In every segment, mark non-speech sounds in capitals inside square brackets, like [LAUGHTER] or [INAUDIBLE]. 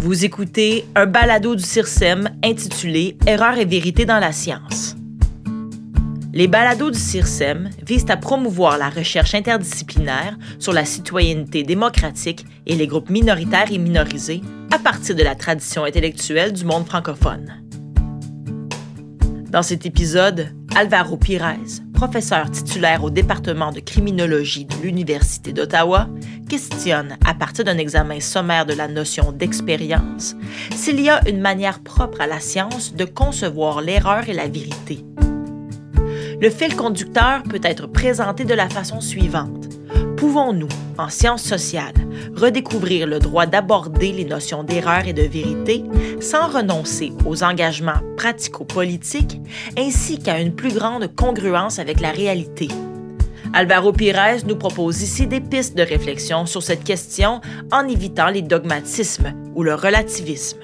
Vous écoutez un balado du CIRSEM intitulé Erreurs et vérité dans la science. Les balados du CIRSEM visent à promouvoir la recherche interdisciplinaire sur la citoyenneté démocratique et les groupes minoritaires et minorisés à partir de la tradition intellectuelle du monde francophone. Dans cet épisode, Alvaro Pires, professeur titulaire au département de criminologie de l'Université d'Ottawa, questionne, à partir d'un examen sommaire de la notion d'expérience, s'il y a une manière propre à la science de concevoir l'erreur et la vérité. Le fil conducteur peut être présenté de la façon suivante. Pouvons-nous, en sciences sociales, redécouvrir le droit d'aborder les notions d'erreur et de vérité sans renoncer aux engagements pratico-politiques ainsi qu'à une plus grande congruence avec la réalité? Alvaro Pires nous propose ici des pistes de réflexion sur cette question en évitant les dogmatismes ou le relativisme.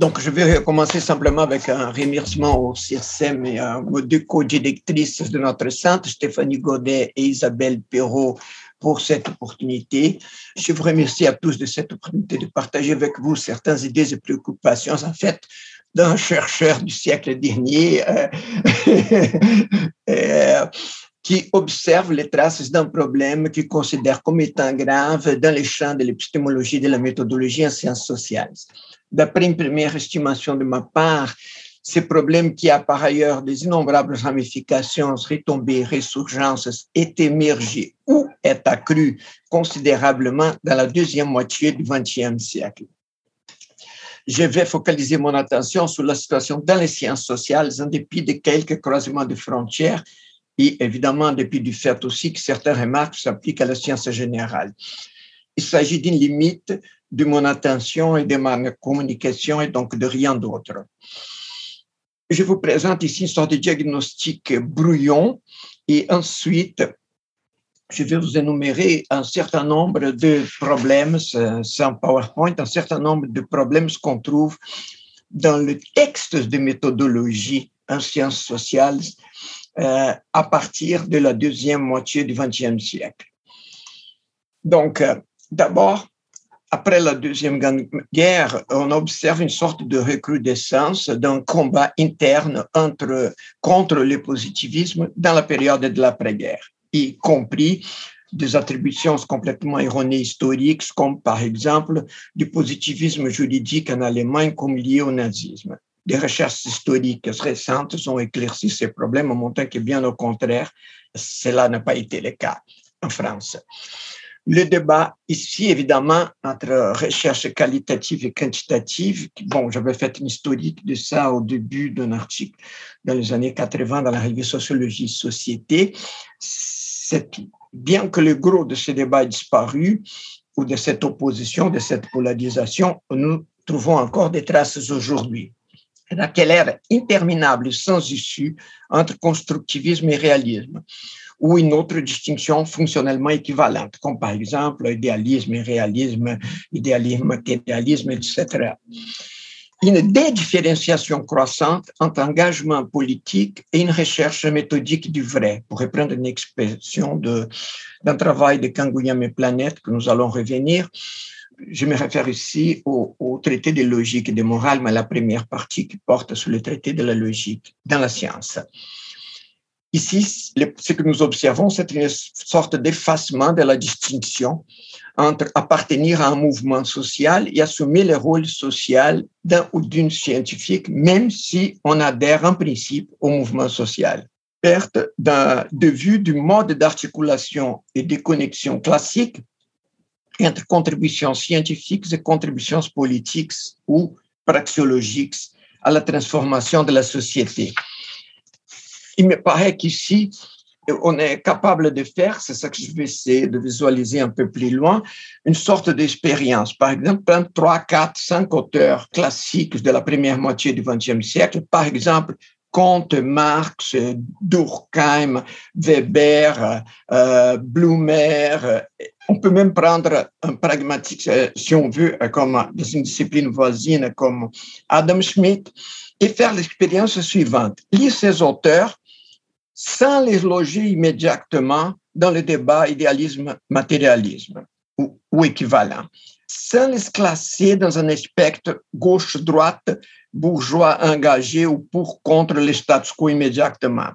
Donc, je vais commencer simplement avec un remerciement au CIRSEM et à vos deux co-directrices de notre centre, Stéphanie Godet et Isabelle Perrault, pour cette opportunité. Je vous remercie à tous de cette opportunité de partager avec vous certaines idées et préoccupations, en fait, d'un chercheur du siècle dernier euh, [LAUGHS] euh, qui observe les traces d'un problème qu'il considère comme étant grave dans les champs de l'épistémologie et de la méthodologie en sciences sociales d'après une première estimation de ma part, ce problème qui a par ailleurs des innombrables ramifications, retombées, résurgences, est émergé ou est accru considérablement dans la deuxième moitié du XXe siècle. Je vais focaliser mon attention sur la situation dans les sciences sociales en dépit de quelques croisements de frontières et évidemment en dépit du fait aussi que certaines remarques s'appliquent à la science générale. Il s'agit d'une limite de mon attention et de ma communication et donc de rien d'autre. Je vous présente ici une sorte de diagnostic brouillon et ensuite, je vais vous énumérer un certain nombre de problèmes, sans PowerPoint, un certain nombre de problèmes qu'on trouve dans le texte de méthodologie en sciences sociales euh, à partir de la deuxième moitié du XXe siècle. Donc, euh, d'abord, après la Deuxième Guerre, on observe une sorte de recrudescence d'un combat interne entre, contre le positivisme dans la période de l'après-guerre, y compris des attributions complètement erronées historiques, comme par exemple du positivisme juridique en Allemagne comme lié au nazisme. Des recherches historiques récentes ont éclairci ces problèmes en montrant que bien au contraire, cela n'a pas été le cas en France. Le débat ici, évidemment, entre recherche qualitative et quantitative, bon, j'avais fait une historique de ça au début d'un article dans les années 80 dans la revue Sociologie Société. Bien que le gros de ce débat ait disparu, ou de cette opposition, de cette polarisation, nous trouvons encore des traces aujourd'hui. Dans ère interminable, sans issue, entre constructivisme et réalisme ou une autre distinction fonctionnellement équivalente, comme par exemple idéalisme et réalisme, idéalisme, matérialisme, etc. Une dédifférenciation croissante entre engagement politique et une recherche méthodique du vrai, pour reprendre une expression d'un travail de Kangouyam et Planète que nous allons revenir. Je me réfère ici au, traité de logique et de morale, mais la première partie qui porte sur le traité de la logique dans la science. Ici, ce que nous observons, c'est une sorte d'effacement de la distinction entre appartenir à un mouvement social et assumer le rôle social d'un ou d'une scientifique, même si on adhère en principe au mouvement social. Perte de vue du mode d'articulation et de connexion classique entre contributions scientifiques et contributions politiques ou praxiologiques à la transformation de la société il me paraît qu'ici, on est capable de faire, c'est ça que je vais essayer de visualiser un peu plus loin, une sorte d'expérience. Par exemple, trois, quatre, cinq auteurs classiques de la première moitié du XXe siècle, par exemple, Comte, Marx, Durkheim, Weber, euh, Blumer. On peut même prendre un pragmatique, euh, si on veut, comme dans une discipline voisine comme Adam Smith, et faire l'expérience suivante. Lire ces auteurs sans les loger immédiatement dans le débat idéalisme-matérialisme ou, ou, équivalent, sans les classer dans un spectre gauche-droite, bourgeois engagé ou pour contre le status quo immédiatement,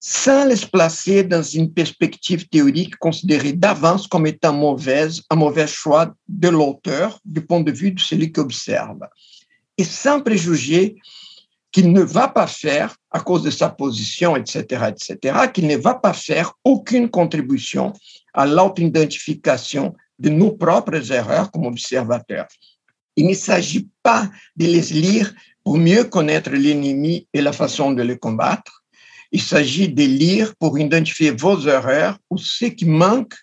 sans les placer dans une perspective théorique considérée d'avance comme étant mauvaise, un mauvais choix de l'auteur du point de vue de celui qui observe, et sans préjuger qu'il ne va pas faire, à cause de sa position, etc., etc., qu'il ne va pas faire aucune contribution à l'auto-identification de nos propres erreurs comme observateurs. Il ne s'agit pas de les lire pour mieux connaître l'ennemi et la façon de le combattre. Il s'agit de lire pour identifier vos erreurs ou ce qui manque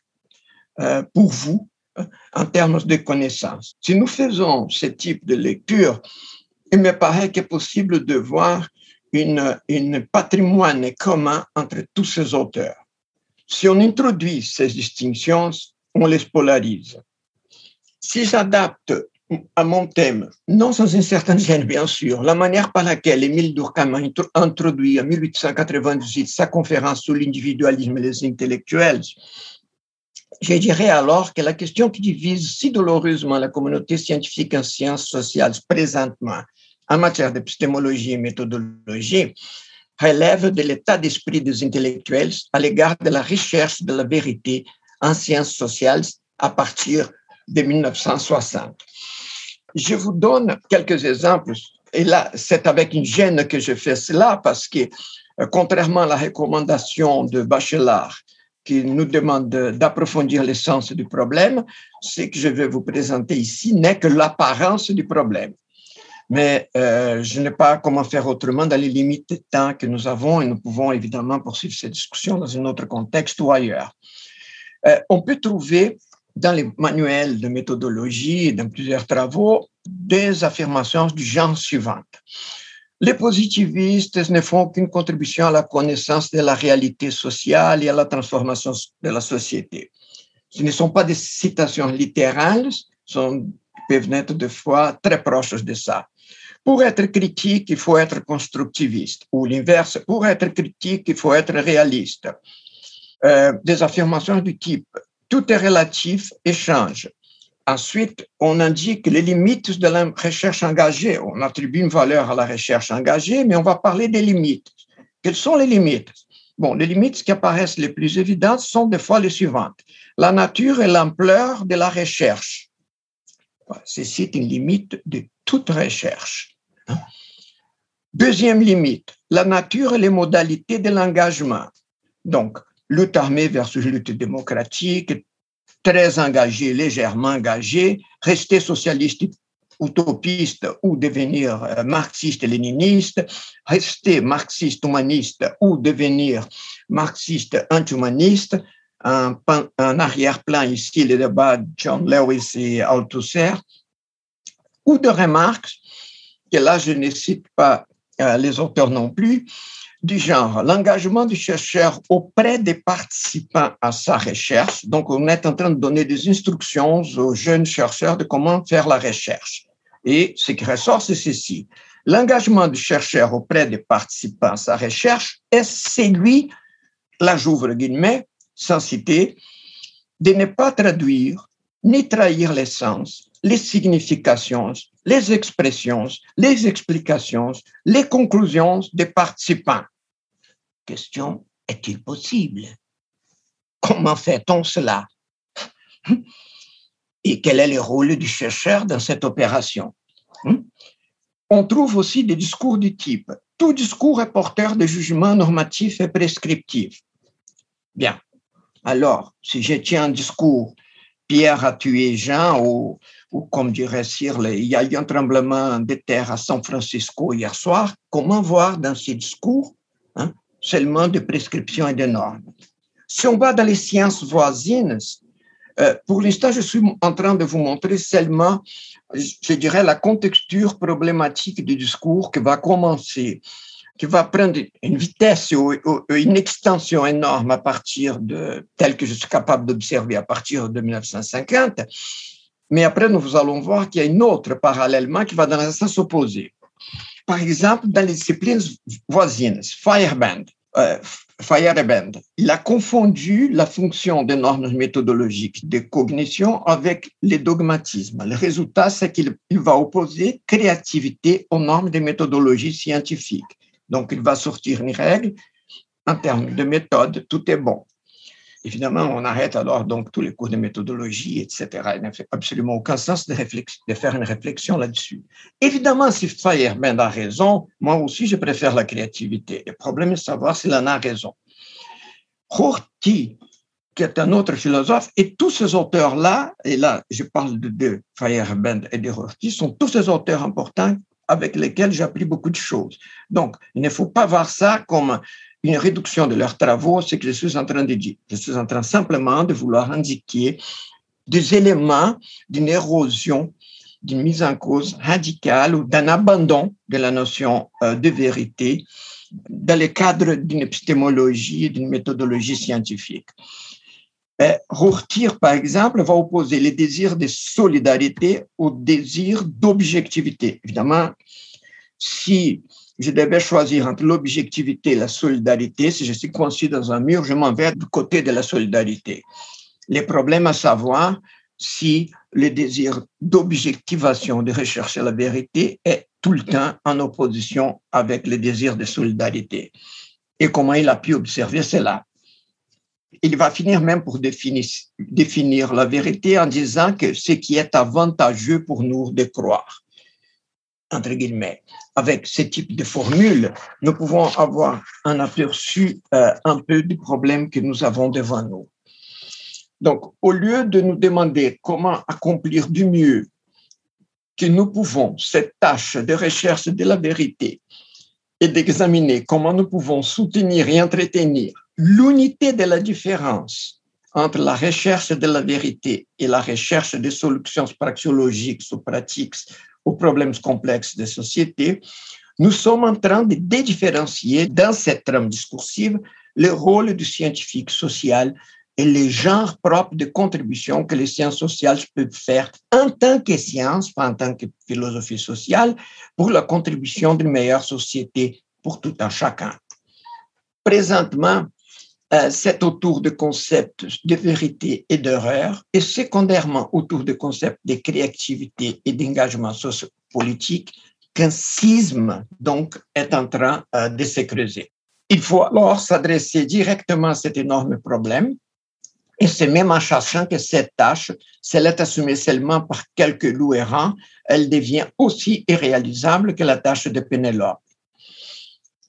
euh, pour vous euh, en termes de connaissances. Si nous faisons ce type de lecture, il me paraît qu'il est possible de voir une, patrimoine commun entre tous ces auteurs. Si on introduit ces distinctions, on les polarise. Si j'adapte à mon thème, non sans une certaine gêne, bien sûr, la manière par laquelle Émile Durkheim a introduit en 1898 sa conférence sur l'individualisme les intellectuels, je dirais alors que la question qui divise si douloureusement la communauté scientifique en sciences sociales présentement en matière d'épistémologie et méthodologie relève de l'état d'esprit des intellectuels à l'égard de la recherche de la vérité en sciences sociales à partir de 1960. Je vous donne quelques exemples, et là, c'est avec une gêne que je fais cela, parce que, euh, contrairement à la recommandation de Bachelard, qui nous demande d'approfondir l'essence du problème, ce que je vais vous présenter ici n'est que l'apparence du problème mais euh, je n'ai pas comment faire autrement dans les limites de temps que nous avons et nous pouvons évidemment poursuivre cette discussion dans un autre contexte ou ailleurs. Euh, on peut trouver dans les manuels de méthodologie et dans plusieurs travaux des affirmations du genre suivante. Les positivistes ne font qu'une contribution à la connaissance de la réalité sociale et à la transformation de la société. Ce ne sont pas des citations littérales, sont, peuvent être de fois très proches de ça. Pour être critique, il faut être constructiviste, ou l'inverse, pour être critique, il faut être réaliste. Euh, des affirmations du type tout est relatif et change. Ensuite, on indique les limites de la recherche engagée. On attribue une valeur à la recherche engagée, mais on va parler des limites. Quelles sont les limites? Bon, les limites qui apparaissent les plus évidentes sont des fois les suivantes. La nature et l'ampleur de la recherche. Ceci est une limite de toute recherche. Deuxième limite, la nature et les modalités de l'engagement. Donc, lutte armée versus lutte démocratique, très engagé, légèrement engagé, rester socialiste utopiste ou devenir euh, marxiste-léniniste, rester marxiste-humaniste ou devenir marxiste-anti-humaniste, un, un arrière-plan ici, le débat de John Lewis et Althusser, ou de remarques que là je ne cite pas euh, les auteurs non plus, du genre l'engagement du chercheur auprès des participants à sa recherche. Donc, on est en train de donner des instructions aux jeunes chercheurs de comment faire la recherche. Et ce qui ressort, c'est ceci. L'engagement du chercheur auprès des participants à sa recherche est celui, là j'ouvre guillemets, sans citer, de ne pas traduire ni trahir l'essence, les significations, les expressions, les explications, les conclusions des participants. Question, est-il possible? Comment fait-on cela? Et quel est le rôle du chercheur dans cette opération? On trouve aussi des discours du type tout discours est porteur de jugements normatifs et prescriptifs. Bien. Alors, si je tiens un discours Pierre a tué Jean ou ou comme dirait Sirle, il y a eu un tremblement de terre à San Francisco hier soir, comment voir dans ces discours hein, seulement de prescriptions et de normes? Si on va dans les sciences voisines, euh, pour l'instant, je suis en train de vous montrer seulement, je dirais, la contexture problématique du discours qui va commencer, qui va prendre une vitesse ou, une extension énorme à partir de, tel que je suis capable d'observer à partir de 1950, mais après, nous allons voir qu'il y a une autre parallèlement qui va dans le sens opposé. Par exemple, dans les disciplines voisines, Fireband, euh, Feyerabend, il a confondu la fonction des normes méthodologiques de cognition avec les dogmatismes. Le résultat, c'est qu'il va opposer créativité aux normes des méthodologies scientifiques. Donc, il va sortir une règle en termes de méthode, tout est bon. Évidemment, on arrête alors donc tous les cours de méthodologie, etc. Il n'a absolument aucun sens de, faire une réflexion là-dessus. Évidemment, si Feyerabend a raison, moi aussi, je préfère la créativité. Le problème est de savoir s'il en a raison. Rorty, qui est un autre philosophe, et tous ces auteurs-là, et là, je parle de, de Feyerabend et de Rorty, sont tous ces auteurs importants avec lesquels j'ai appris beaucoup de choses. Donc, il ne faut pas voir ça comme une réduction de leurs travaux, ce que je suis en train de dire. Je suis en train simplement de vouloir indiquer des éléments d'une érosion, d'une mise en cause radicale ou d'un abandon de la notion euh, de vérité dans le cadre d'une épistémologie et d'une méthodologie scientifique. Rourtir, par exemple, va opposer les désirs de solidarité au désir d'objectivité. Évidemment, si je devais choisir entre l'objectivité et la solidarité. Si je suis coincé dans un mur, je m'en vais du côté de la solidarité. Les problèmes à savoir si le désir d'objectivation, de rechercher la vérité est tout le temps en opposition avec le désir de solidarité. Et comment il a pu observer cela? Il va finir même pour définir, la vérité en disant que ce qui est avantageux pour nous de croire entre guillemets. Avec ce type de formule, nous pouvons avoir un aperçu euh, un peu du problème que nous avons devant nous. Donc, au lieu de nous demander comment accomplir du mieux que nous pouvons cette tâche de recherche de la vérité et d'examiner comment nous pouvons soutenir et entretenir l'unité de la différence entre la recherche de la vérité et la recherche des solutions praxiologiques ou pratiques aux problèmes complexes des sociétés, nous sommes en train de dédifférencier dans cette trame discursive le rôle du scientifique social et les genres propres de contribution que les sciences sociales peuvent faire en tant que science, pas en tant que philosophie sociale, pour la contribution d'une meilleure société pour tout un chacun. Présentement, c'est autour de concepts de vérité et d'erreur, et secondairement autour de concepts de créativité et d'engagement sociopolitique qu'un schisme donc est en train euh, de se creuser. Il faut alors s'adresser directement à cet énorme problème, et c'est même en cherchant que cette tâche, si elle est assumée seulement par quelques loups errants, elle devient aussi irréalisable que la tâche de Pénélope.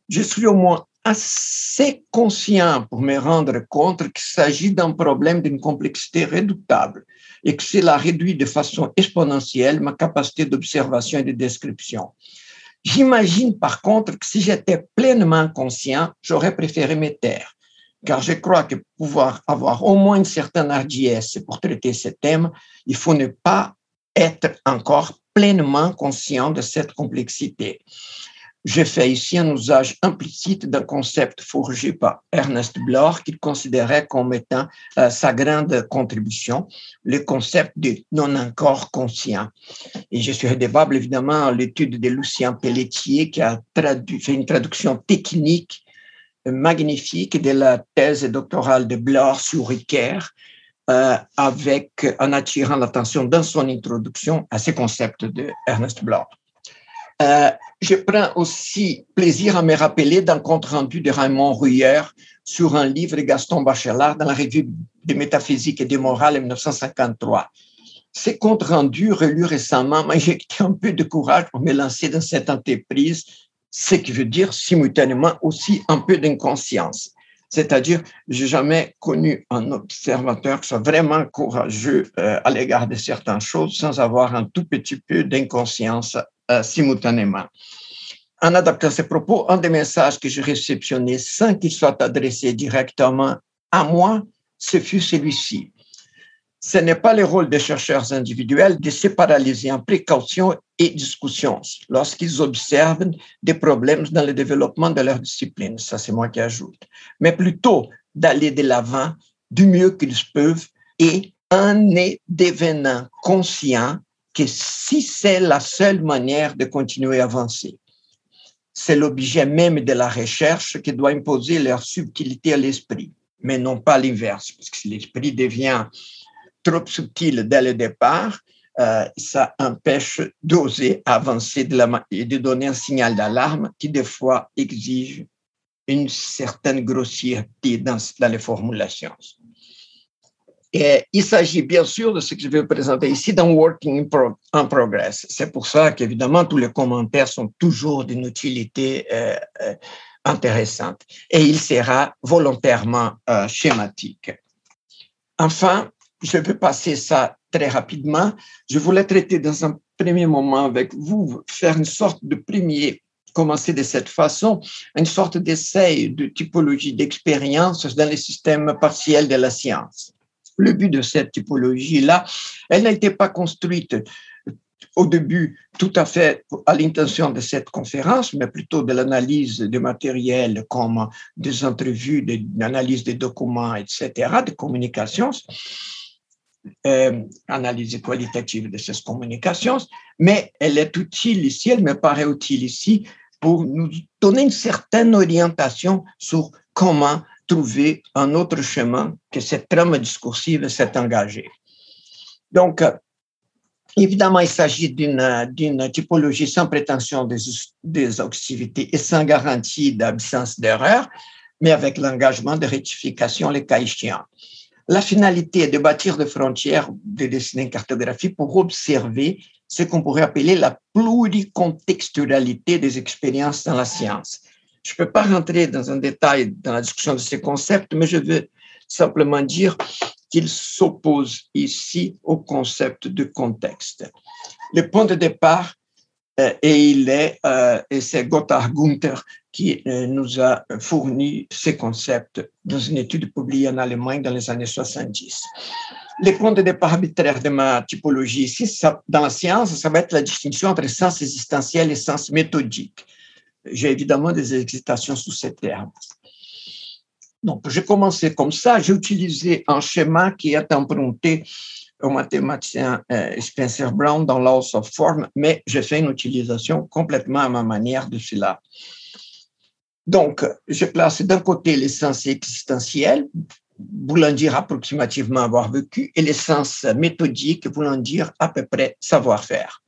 Je suis au moins assez conscient pour me rendre compte qu'il s'agit d'un problème d'une complexité redoutable et que cela réduit de façon exponentielle ma capacité d'observation et de description. J'imagine par contre que si j'étais pleinement conscient, j'aurais préféré me taire, car je crois que pouvoir avoir au moins une certaine hardiesse pour traiter ce thème, il faut ne pas être encore pleinement conscient de cette complexité. Je fais ici un usage implicite d'un concept forgé par Ernest Bloch qu'il considérait comme étant euh, sa grande contribution, le concept de non encore conscient. Et je suis redevable évidemment à l'étude de Lucien Pelletier qui a fait une traduction technique magnifique de la thèse doctorale de Bloch sur Ricoeur, euh, avec, en attirant l'attention dans son introduction à ce concept de Ernest Bloch. Euh, je prends aussi plaisir à me rappeler d'un compte rendu de Raymond Ruyer sur un livre de Gaston Bachelard dans la revue de métaphysique et de morale en 1953. Ce compte rendu, relu récemment, m'a injecté un peu de courage pour me lancer dans cette entreprise, ce qui veut dire simultanément aussi un peu d'inconscience. C'est-à-dire, j'ai jamais connu un observateur qui soit vraiment courageux euh, à l'égard de certaines choses sans avoir un tout petit peu d'inconscience euh, simultanément. En adaptant ces propos, un des messages que j'ai réceptionné sans qu'il soit adressé directement à moi, ce fut celui-ci. Ce n'est pas le rôle des chercheurs individuels de se paralyser en précaution et discussion lorsqu'ils observent des problèmes dans le développement de leur discipline. Ça, c'est moi qui ajoute. Mais plutôt d'aller de l'avant du mieux qu'ils peuvent et en devenant conscients que si c'est la seule manière de continuer à avancer. c'est l'objet même de la recherche qui doit imposer leur subtilité à l'esprit, mais non pas l'inverse, parce que si l'esprit devient trop subtil dès le départ, euh, ça empêche d'oser avancer de et de donner un signal d'alarme qui des fois exige une certaine grossièreté dans les formulations. Il s'agit bien sûr de ce que je vais vous présenter ici d'un working in, progress. C'est pour ça qu'évidemment tous les commentaires sont toujours d'une utilité euh, euh, intéressante et il sera volontairement euh, schématique. Enfin, je vais passer ça très rapidement. Je voulais traiter dans un premier moment avec vous, faire une sorte de premier commencer de cette façon, une sorte d'essai de typologie d'expérience dans les systèmes partiels de la science. Le but de cette typologie-là, elle n'a été pas construite au début tout à fait à l'intention de cette conférence, mais plutôt de l'analyse de matériel comme des entrevues, de l'analyse des documents, etc., de communications, euh, analyse qualitative de ces communications, mais elle est utile ici, elle me paraît utile ici pour nous donner une certaine orientation sur comment trouver un autre chemin que cette trame discursive s'est engagée. Donc, évidemment, il s'agit d'une typologie sans prétention d'exhaustivité et sans garantie d'absence d'erreur, mais avec l'engagement de rectification les cas échéants. La finalité est de bâtir des frontières, de dessiner une cartographie pour observer ce qu'on pourrait appeler la pluricontextualité des expériences dans la science. Je ne peux pas rentrer dans un détail dans la discussion de ces concepts, mais je veux simplement dire qu'il s'oppose ici au concept de contexte. Le point de départ, euh, et il est, euh, et c'est Gotthard Gunther qui euh, nous a fourni ces concepts dans une étude publiée en Allemagne dans les années 70 les points de départ arbitraires de ma typologie ici, dans la science, ça va être la distinction entre sens existentiel et sens méthodique. J'ai évidemment des hésitations sous ces termes. Donc, j'ai commencé comme ça. J'ai utilisé un schéma qui est emprunté au mathématicien euh, Spencer Brown dans Laws of Form, mais j'ai fait une utilisation complètement à ma manière de cela. Donc, je place d'un côté l'essence existentielle, voulant dire approximativement avoir vécu, et l'essence méthodique voulant dire à peu près savoir-faire.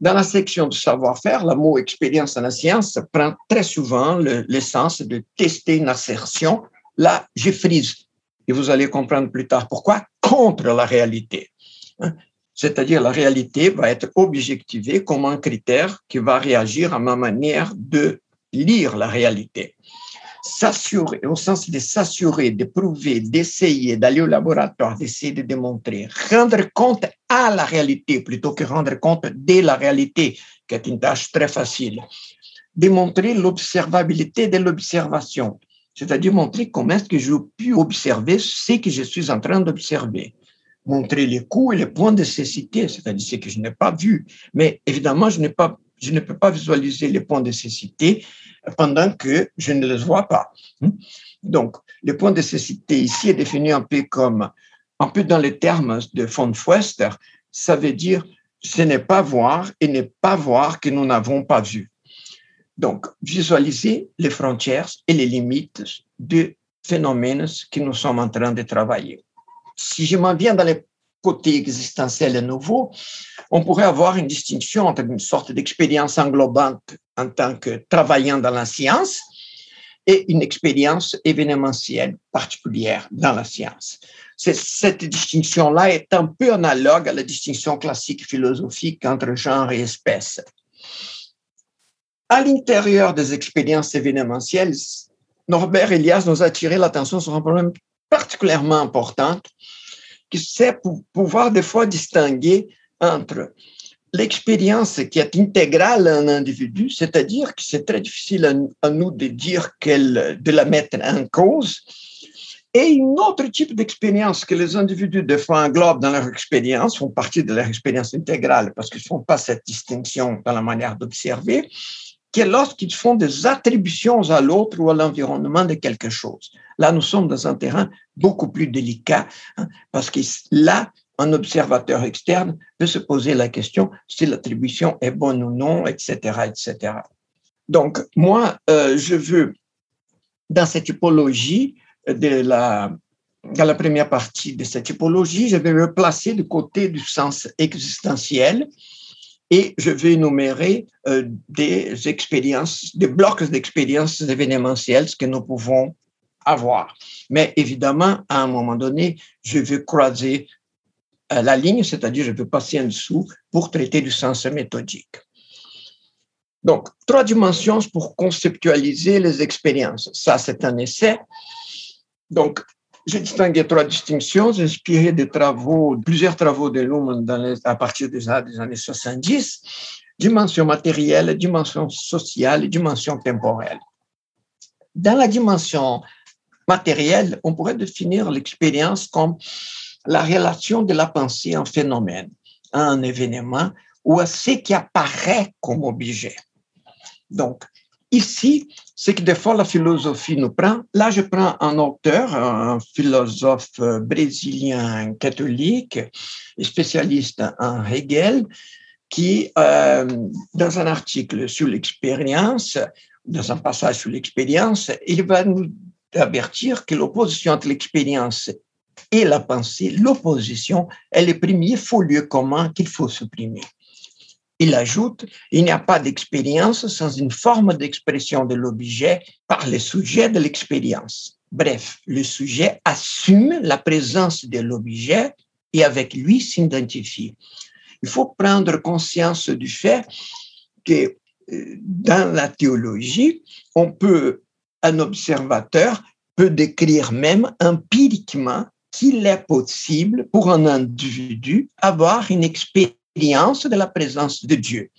Dans la section de savoir-faire, le mot expérience en la science prend très souvent l'essence de tester une assertion. Là, je frise, et vous allez comprendre plus tard pourquoi, contre la réalité. Hein. C'est-à-dire la réalité va être objectivée comme un critère qui va réagir à ma manière de lire la réalité s'assurer, au sens de s'assurer, de prouver, d'essayer, d'aller au laboratoire, d'essayer de démontrer, rendre compte à la réalité plutôt que rendre compte de la réalité, qui est une tâche très facile. Démontrer l'observabilité de l'observation, c'est-à-dire montrer comment est-ce que je peux observer ce que je suis en train d'observer montrer les coûts et les points de cécité, c'est-à-dire ce que je n'ai pas vu. Mais évidemment, je, je ne peux pas visualiser les points de cécité pendant que je ne les vois pas. Hmm? Donc, le point de cécité ici est défini un peu comme, un peu dans les termes de von Foester, ça veut dire ce n'est pas voir et ne pas voir que nous n'avons pas vu. Donc, visualiser les frontières et les limites des phénomènes que nous sommes en train de travailler. Si je m'en viens dans les côté existentiel et nouveau, on pourrait avoir une distinction entre une sorte d'expérience englobante en tant que travaillant dans la science et une expérience événementielle particulière dans la science. Cette distinction-là est un peu analogue à la distinction classique philosophique entre genre et espèce. À l'intérieur des expériences événementielles, Norbert Elias nous a attiré l'attention sur un problème particulièrement important c'est pour pouvoir des fois distinguer entre l'expérience qui est intégrale à un individu, c'est-à-dire que c'est très difficile à, nous de dire qu'elle, de la mettre en cause, et une autre type d'expérience que les individus des fois englobent dans leur expérience, font partie de leur expérience intégrale parce qu'ils ne font pas cette distinction dans la manière d'observer, qui est lorsqu'ils font des attributions à l'autre ou à l'environnement de quelque chose. Là, nous sommes dans un terrain beaucoup plus délicat, hein, parce que là, un observateur externe peut se poser la question si l'attribution est bonne ou non, etc., etc. Donc, moi, euh, je veux, dans cette typologie, de la, dans la première partie de cette typologie, je vais me placer du côté du sens existentiel et je vais énumérer euh, des expériences, des blocs d'expériences événementielles que nous pouvons avoir. Mais évidemment, à un moment donné, je vais croiser euh, la ligne, c'est-à-dire je vais passer en dessous pour traiter du sens méthodique. Donc, trois dimensions pour conceptualiser les expériences. Ça, c'est un essai. Donc, j'ai distingué trois distinctions inspirées de travaux, plusieurs travaux de Luhmann à partir des, des années 70, dimension matérielle, dimension sociale dimension temporelle. Dans la dimension matérielle, on pourrait définir l'expérience comme la relation de la pensée en phénomène, à un événement ou à ce qui apparaît comme objet. Donc, ici, ce que des fois la philosophie nous prend, là je prends un auteur, un philosophe brésilien catholique, spécialiste en Hegel, qui, euh, dans un article sur l'expérience, dans un passage sur l'expérience, il va nous avertir que l'opposition entre l'expérience et la pensée, l'opposition est le premier faux lieu commun qu'il faut supprimer. Il ajoute, il n'y a pas d'expérience sans une forme d'expression de l'objet par le sujet de l'expérience. Bref, le sujet assume la présence de l'objet et avec lui s'identifie. Il faut prendre conscience du fait que euh, dans la théologie, on peut, un observateur peut décrire même empiriquement qu'il est possible pour un individu avoir une expérience de la présence de Dieu.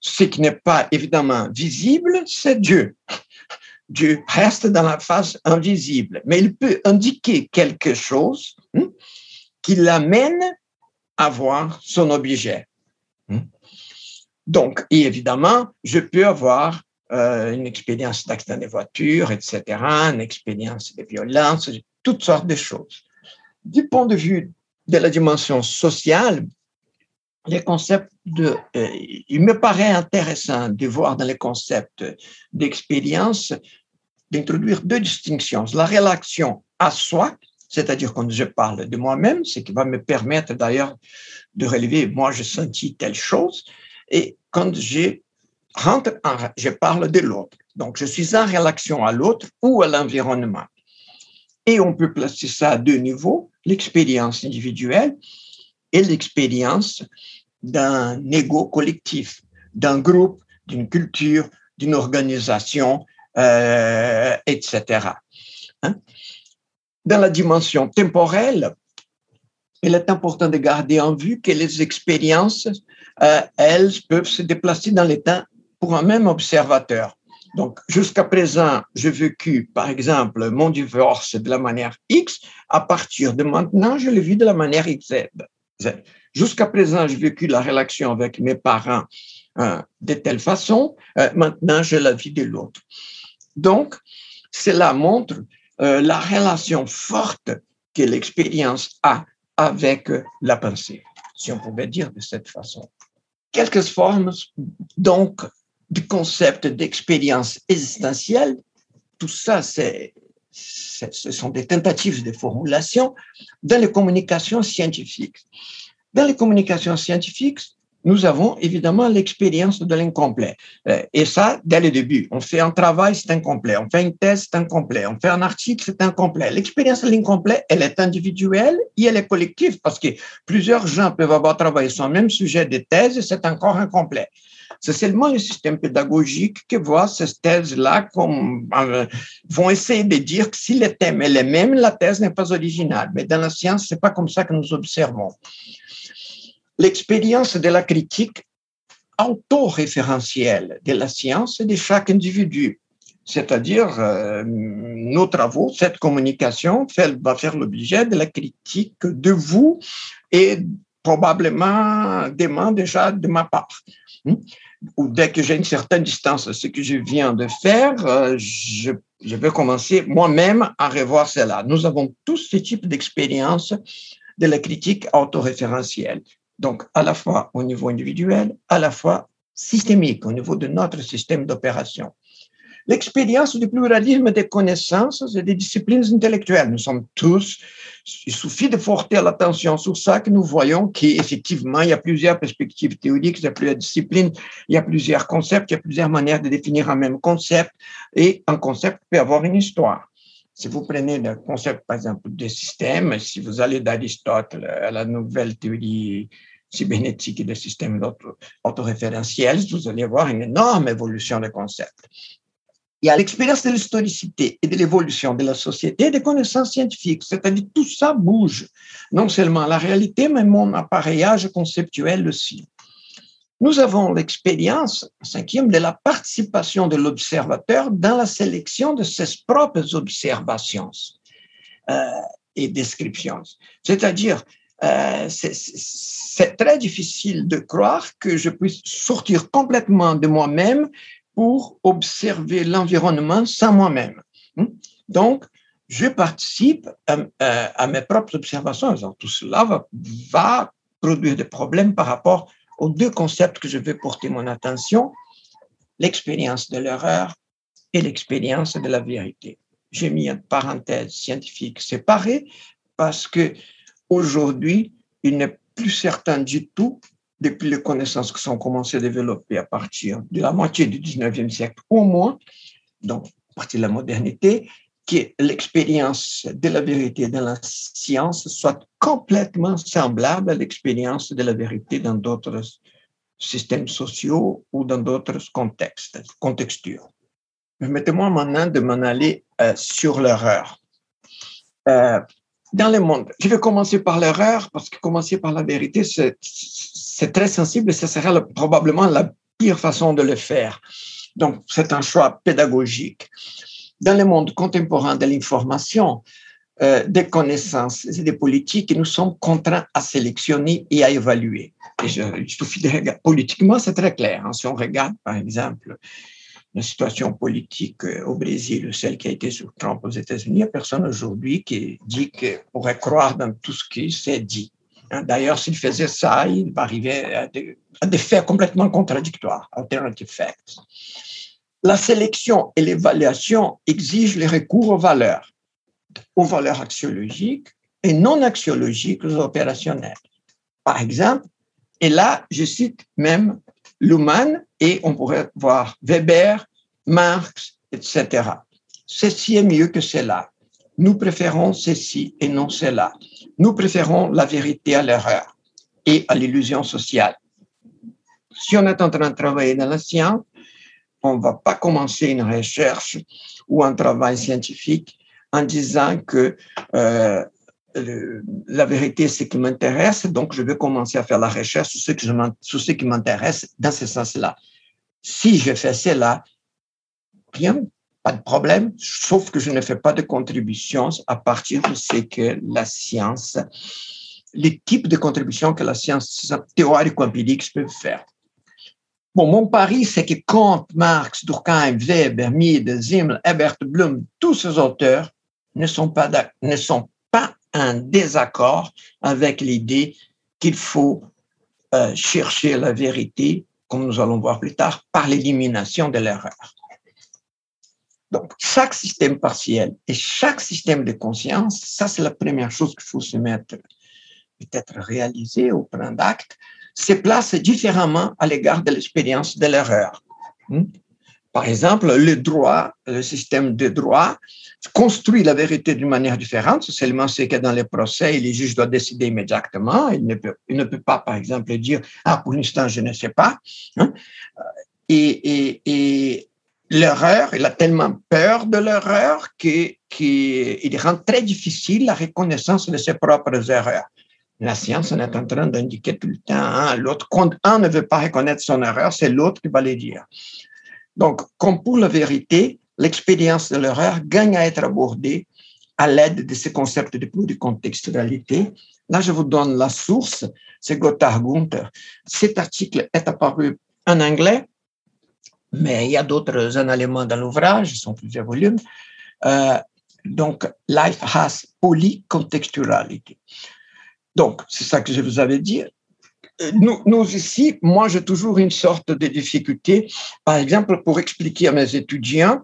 Ce qui n'est pas évidemment visible, c'est Dieu. Dieu reste dans la face invisible, mais il peut indiquer quelque chose hein, qui l'amène à voir son objet. Hein. Donc, et évidemment, je peux avoir euh, une expérience d'accident de voiture, etc., une expérience de violence, toutes sortes de choses. Du point de vue de la dimension sociale, les concepts de, euh, il me paraît intéressant de voir dans les concepts d'expérience d'introduire deux distinctions. La relation à soi, c'est-à-dire quand je parle de moi-même, ce qui va me permettre d'ailleurs de relever, moi, je senti telle chose, et quand je rentre en, je parle de l'autre. Donc, je suis en relation à l'autre ou à l'environnement. Et on peut placer ça à deux niveaux, l'expérience individuelle et l'expérience d'un ego collectif, d'un groupe, d'une culture, d'une organisation, euh, etc. Hein? Dans la dimension temporelle, il est important de garder en vue que les expériences, euh, elles peuvent se déplacer dans le temps pour un même observateur. Donc, jusqu'à présent, j'ai vécu, par exemple, mon divorce de la manière X. À partir de maintenant, je le vis de la manière XZ. Jusqu'à présent, j'ai vécu la relation avec mes parents hein, de telle façon. Euh, maintenant, je la vis de l'autre. Donc, cela montre euh, la relation forte que l'expérience a avec la pensée, si on pouvait dire de cette façon. Quelques formes, donc, du concept d'expérience existentielle, tout ça, c'est, ce sont des tentatives de formulation dans les communications scientifiques. Dans les communications scientifiques, nous avons évidemment l'expérience de l'incomplet. Euh, et ça, dès le début. On fait un travail, c'est incomplet. On fait une thèse, c'est incomplet. On fait un article, c'est incomplet. L'expérience de l'incomplet, elle est individuelle et elle est collective parce que plusieurs gens peuvent avoir travaillé sur le même sujet de thèse et c'est encore incomplet. C'est seulement le système pédagogique qui voit ces thèses-là comme euh, vont essayer de dire que si le thème est le même, la thèse n'est pas originale. Mais dans la science, c'est pas comme ça que nous observons l'expérience de la critique autoréférentielle de la science et de chaque individu. C'est-à-dire, euh, nos travaux, cette communication fait, va faire l'objet de la critique de vous et probablement des mains déjà de ma part. Hmm? Ou dès que j'ai une certaine distance à ce que je viens de faire, euh, je, je vais commencer moi-même à revoir cela. Nous avons tous ce type d'expérience de la critique autoréférentielle. Donc, à la fois au niveau individuel, à la fois systémique au niveau de notre système d'opération. L'expérience du pluralisme des connaissances et des disciplines intellectuelles. Nous sommes tous, il suffit de porter l'attention sur ça que nous voyons qu'effectivement, il y a plusieurs perspectives théoriques, il y a plusieurs disciplines, il y a plusieurs concepts, il y a plusieurs manières de définir un même concept et un concept peut avoir une histoire. Si vous prenez le concept, par exemple, des systèmes, si vous allez d'Aristote à la nouvelle théorie cybernétique des systèmes autoréférentiels, vous allez voir une énorme évolution des concepts. Il y a l'expérience de l'historicité et de l'évolution de la société et des connaissances scientifiques, c'est-à-dire tout ça bouge, non seulement la réalité, mais mon appareillage conceptuel aussi. Nous avons l'expérience, cinquième, de la participation de l'observateur dans la sélection de ses propres observations euh, et descriptions. C'est-à-dire, euh, c'est très difficile de croire que je puisse sortir complètement de moi-même pour observer l'environnement sans moi-même. Hmm? Donc, je participe à, mes propres observations. Tout cela va, va, produire des problèmes par rapport aux deux concepts que je veux porter mon attention, l'expérience de l'erreur et l'expérience de la vérité. J'ai mis une parenthèse scientifique séparée parce que aujourd'hui, il n'est plus certain du tout depuis les connaissances qui sont commencées à développer à partir de la moitié du 19e siècle au moins, donc à partir de la modernité, que l'expérience de la vérité dans la science soit complètement semblable à l'expérience de la vérité dans d'autres systèmes sociaux ou dans d'autres contextes, contextures. Permettez-moi maintenant de m'en aller euh, sur l'erreur. Euh, dans le monde, je vais commencer par l'erreur parce que commencer par la vérité, c'est très sensible et ce sera probablement la pire façon de le faire. Donc, c'est un choix pédagogique. Dans le monde contemporain de l'information, euh, des connaissances et des politiques, nous sommes contraints à sélectionner et à évaluer. Et je, regarder. Politiquement, c'est très clair. Hein. Si on regarde, par exemple, la situation politique euh, au Brésil, celle qui a été sur Trump aux États-Unis, personne aujourd'hui qui dit qu'il pourrait croire dans tout ce qui s'est dit. Hein, d'ailleurs, s'il faisait ça, il arrivait à des, à des faits complètement contradictoires, alternative facts. La sélection et l'évaluation exigent le recours aux valeurs, aux valeurs axiologiques et non axiologiques opérationnelles. Par exemple, et là, je cite même Luhmann et on pourrait voir Weber, Marx, etc. Ceci est mieux que cela. Nous préférons ceci et non cela. Nous préférons la vérité à l'erreur et à l'illusion sociale. Si on est en train de travailler dans la science, on ne va pas commencer une recherche ou un travail scientifique en disant que euh, la vérité, c'est ce qui m'intéresse, donc je vais commencer à faire la recherche sur ce, qui m'intéresse dans ce sens-là. Si je fais cela, rien, pas de problème, sauf que je ne fais pas de contributions à partir de ce que la science, les types de contributions que la science théorique ou empirique peut faire. Bon, mon pari, c'est que Kant, Marx, Durkheim, Weber, Mead, Zimmel, Herbert Bloom, tous ces auteurs ne sont pas, ne sont pas en désaccord avec l'idée qu'il faut euh, chercher la vérité, comme nous allons voir plus tard, par l'élimination de l'erreur. Donc, chaque système partiel et chaque système de conscience, ça c'est la première chose qu'il faut se mettre, peut-être réaliser au plan d'acte, se place différemment à l'égard de l'expérience de l'erreur. Par exemple, le droit, le système de droit construit la vérité d'une manière différente. Seulement, c'est que dans les procès, le juge doit décider immédiatement. Il ne peut, il ne peut pas, par exemple, dire Ah, pour l'instant, je ne sais pas. Hein? Et l'erreur, il a tellement peur de l'erreur qu'il rend très difficile la reconnaissance de ses propres erreurs. La science on est en train d'indiquer tout le temps, hein, l'autre, quand un ne veut pas reconnaître son erreur, c'est l'autre qui va le dire. Donc, comme pour la vérité, l'expérience de l'erreur gagne à être abordée à l'aide de ce concept de contextualité. Là, je vous donne la source, c'est Gotthard Gunther. Cet article est apparu en anglais mais il y a d'autres éléments dans l'ouvrage, sont plusieurs volumes. Euh, donc, Life has polycontextuality. Donc, c'est ça que je vous avais dit. Nous, nous, ici, moi, j'ai toujours une sorte de difficulté, par exemple, pour expliquer à mes étudiants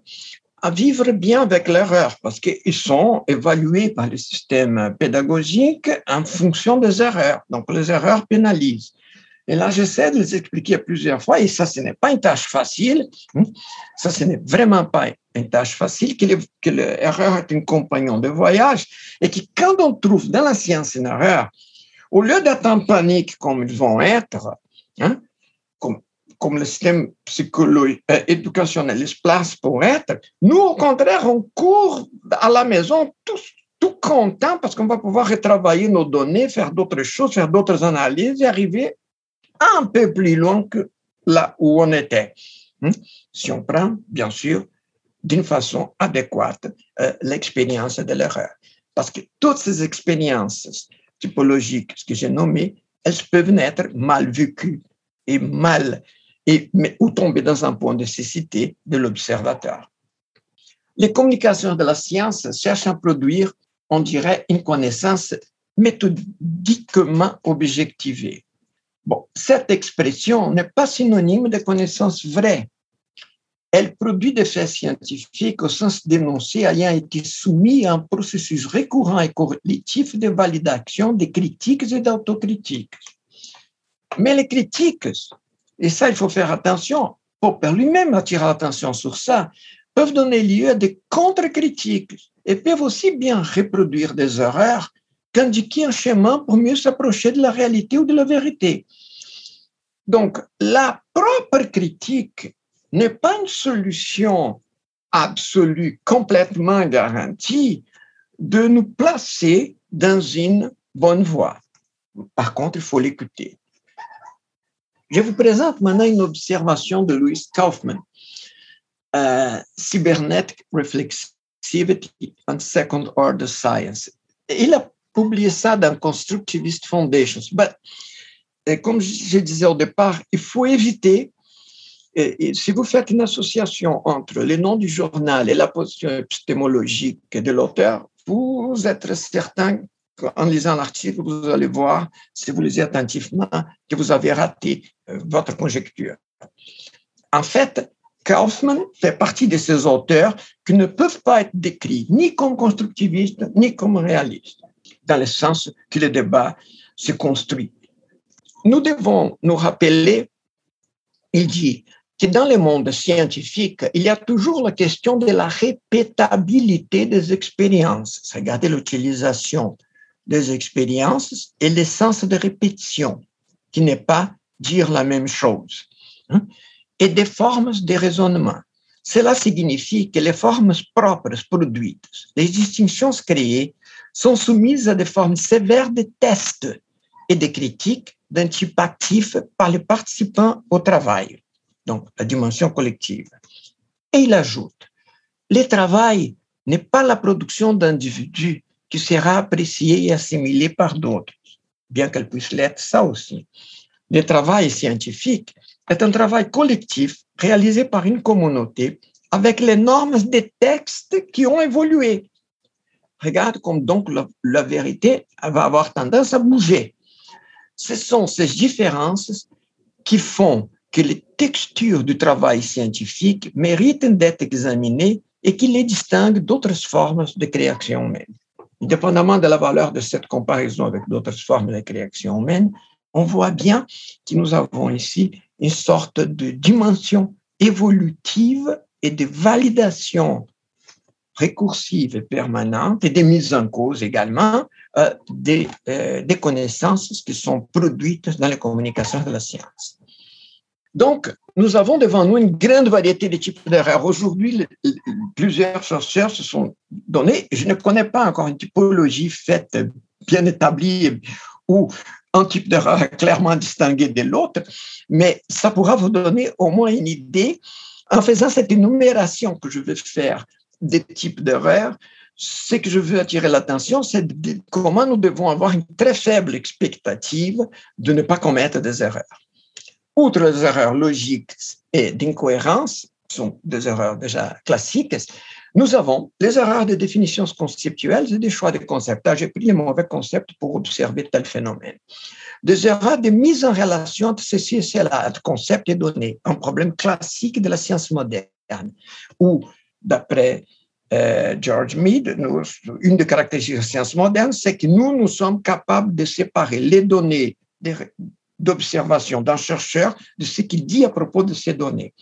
à vivre bien avec l'erreur, parce qu'ils sont évalués par le système pédagogique en fonction des erreurs. Donc, les erreurs pénalisent. Et là, j'essaie de les expliquer plusieurs fois, et ça, ce n'est pas une tâche facile. Hein. Ça, ce n'est vraiment pas une tâche facile, que l'erreur est un compagnon de voyage, et que quand on trouve dans la science une erreur, au lieu d'être en panique comme ils vont être, hein, comme, comme le système psychologique, euh, éducationnel se place pour être, nous, au contraire, on court à la maison tout content parce qu'on va pouvoir retravailler nos données, faire d'autres choses, faire d'autres analyses et arriver un peu plus loin que là où on était. Hmm? Si on prend, bien sûr, d'une façon adéquate euh, l'expérience de l'erreur. Parce que toutes ces expériences typologiques, ce que j'ai nommé, elles peuvent être mal vécues et mal, et, ou tomber dans un point de cécité de l'observateur. Les communications de la science cherchent à produire, on dirait, une connaissance méthodiquement objectivée. Bon, cette expression n'est pas synonyme de connaissance vraie. Elle produit des faits scientifiques au sens d'énoncés ayant été soumis à un processus récurrent et collectif de validation des critiques et d'autocritiques. Mais les critiques, et ça il faut faire attention, Popper lui-même attire l'attention sur ça, peuvent donner lieu à des contre-critiques et peuvent aussi bien reproduire des erreurs qu'indiquer un chemin pour mieux s'approcher de la réalité ou de la vérité. Donc, la propre critique n'est pas une solution absolue, complètement garantie de nous placer dans une bonne voie. Par contre, il faut l'écouter. Je vous présente maintenant une observation de Louis Kaufman, euh, Cybernetic Reflexivity and Second Order Science. Il a publié ça dans Constructivist Foundations. But et comme je disais au départ, il faut éviter, si vous faites une association entre le nom du journal et la position épistémologique de l'auteur, vous êtes certain qu'en lisant l'article, vous allez voir, si vous lisez attentivement, que vous avez raté euh, votre conjecture. En fait, Kaufman fait partie de ces auteurs qui ne peuvent pas être décrits ni comme constructivistes, ni comme réalistes, dans le sens que le débat se construit nous devons nous rappeler, il dit, que dans le monde scientifique, il y a toujours la question de la répétabilité des expériences. Regardez l'utilisation des expériences et l'essence de répétition, qui n'est pas dire la même chose, hein, et des formes de raisonnement. Cela signifie que les formes propres produites, les distinctions créées, sont soumises à des formes sévères de tests et de critiques actif par les participants au travail, donc la dimension collective. Et il ajoute, le travail n'est pas la production d'individus qui sera appréciée et assimilée par d'autres, bien qu'elle puisse l'être ça aussi. Le travail scientifique est un travail collectif réalisé par une communauté avec les normes des textes qui ont évolué. Regarde comme donc la, la vérité va avoir tendance à bouger ce sont ces différences qui font que les textures du travail scientifique méritent d'être examinées et qui les distinguent d'autres formes de création humaine. Indépendamment de la valeur de cette comparaison avec d'autres formes de création humaine, on voit bien que nous avons ici une sorte de dimension évolutive et de validation récursive et permanente et des mises en cause également euh, euh, des, connaissances qui sont produites dans les communications de la science. Donc, nous avons devant nous une grande variété de types d'erreurs. Aujourd'hui, plusieurs chercheurs se sont donnés, je ne connais pas encore une typologie faite, bien établie, ou un type d'erreur clairement distingué de l'autre, mais ça pourra vous donner au moins une idée en faisant cette énumération que je vais faire des types d'erreurs, ce que je veux attirer l'attention, c'est comment nous devons avoir une très faible expectative de ne pas commettre des erreurs. Outre les erreurs logiques et d'incohérence, qui sont des erreurs déjà classiques, nous avons les erreurs de définitions conceptuelles et des choix de concepts. Ah, j'ai pris les mauvais concepts pour observer tel phénomène. des erreurs de mise en relation entre ceci et cela, concept et données, un problème classique de la science moderne, où, d'après euh, George Mead, une des caractéristiques de la science moderne, c'est que nous, nous sommes capables de séparer les données d'observation d'un chercheur de ce qu'il dit à propos de ces données.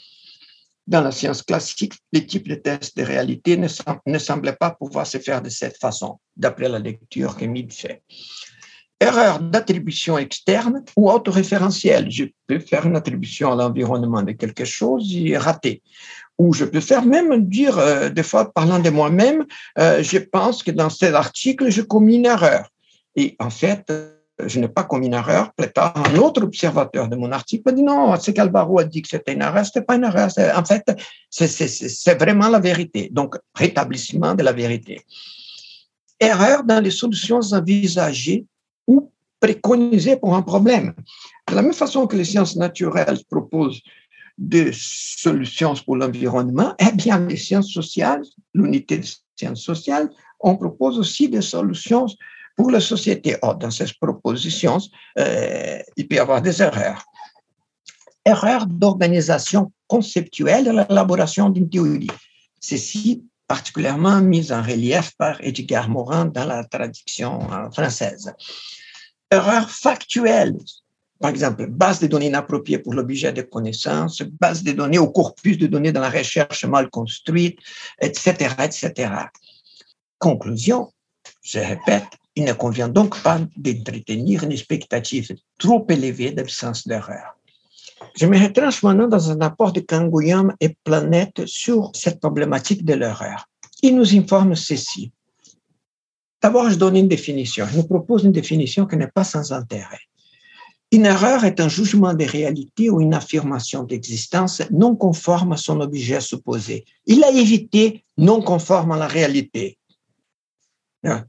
Dans la science classique, les types de tests de réalité ne, ne semblaient pas pouvoir se faire de cette façon, d'après la lecture que Mead fait. Erreur d'attribution externe ou autoréférentielle. Je peux faire une attribution à l'environnement de quelque chose et rater. Ou je peux faire même dire, euh, des fois, parlant de moi-même, euh, je pense que dans cet article, je commis une erreur. Et en fait, je n'ai pas commis une erreur. Un autre observateur de mon article dit non, c'est qu'Alvaro a dit que c'était une erreur, c'était pas une erreur. En fait, c'est vraiment la vérité. Donc, rétablissement de la vérité. Erreur dans les solutions envisagées ou préconisé pour un problème. De la même façon que les sciences naturelles proposent des solutions pour l'environnement, eh bien, les sciences sociales, l'unité des sciences sociales, on propose aussi des solutions pour la société. Or, dans ces propositions, euh, il peut y avoir des erreurs. Erreurs d'organisation conceptuelle de l'élaboration d'une théorie. Ceci particulièrement mise en relief par Edgar Morin dans la traduction française erreurs factuelles. Par exemple, base de données inappropriée pour l'objet de connaissance, base de données au corpus de données dans la recherche mal construite, etc., etc. Conclusion, je répète, il ne convient donc pas d'entretenir une expectative trop élevée d'absence d'erreur. Je me retranche maintenant dans un rapport de Kangouyam et Planète sur cette problématique de l'erreur. Il nous informe ceci. D'abord, je donne une définition. Je vous propose une définition qui n'est pas sans intérêt. Une erreur est un jugement de réalité ou une affirmation d'existence non conforme à son objet supposé. Il a évité non conforme à la réalité.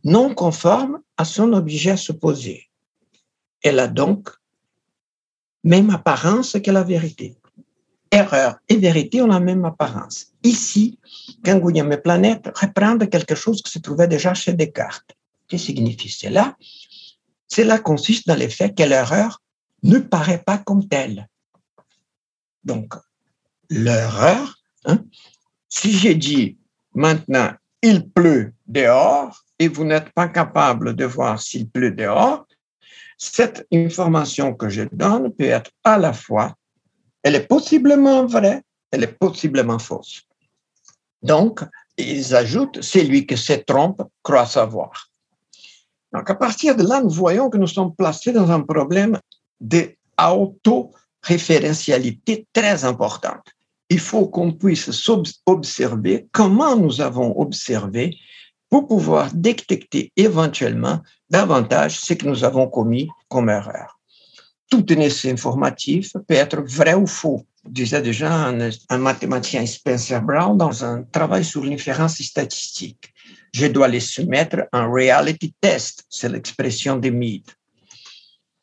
Non conforme à son objet supposé. Elle a donc même apparence que la vérité. Erreur et vérité ont la même apparence. Ici, Kangouyam et Planète reprendre quelque chose qui se trouvait déjà chez Descartes. Que signifie cela? Cela consiste dans le fait que l'erreur ne paraît pas comme telle. Donc, l'erreur, hein, si j'ai dit maintenant il pleut dehors et vous n'êtes pas capable de voir s'il pleut dehors, cette information que je donne peut être à la fois, elle est possiblement vraie, elle est possiblement fausse. Donc, ils ajoutent, c'est lui qui se trompe croit savoir. Donc, à partir de là, nous voyons que nous sommes placés dans un problème d'auto-référentialité très importante. Il faut qu'on puisse observer comment nous avons observé pour pouvoir détecter éventuellement davantage ce que nous avons commis comme erreur. Tout essai informatif peut être vrai ou faux disait déjà un, mathématicien Spencer Brown dans un travail sur l'inférence statistique. Je dois les soumettre en reality test, c'est l'expression de Mead.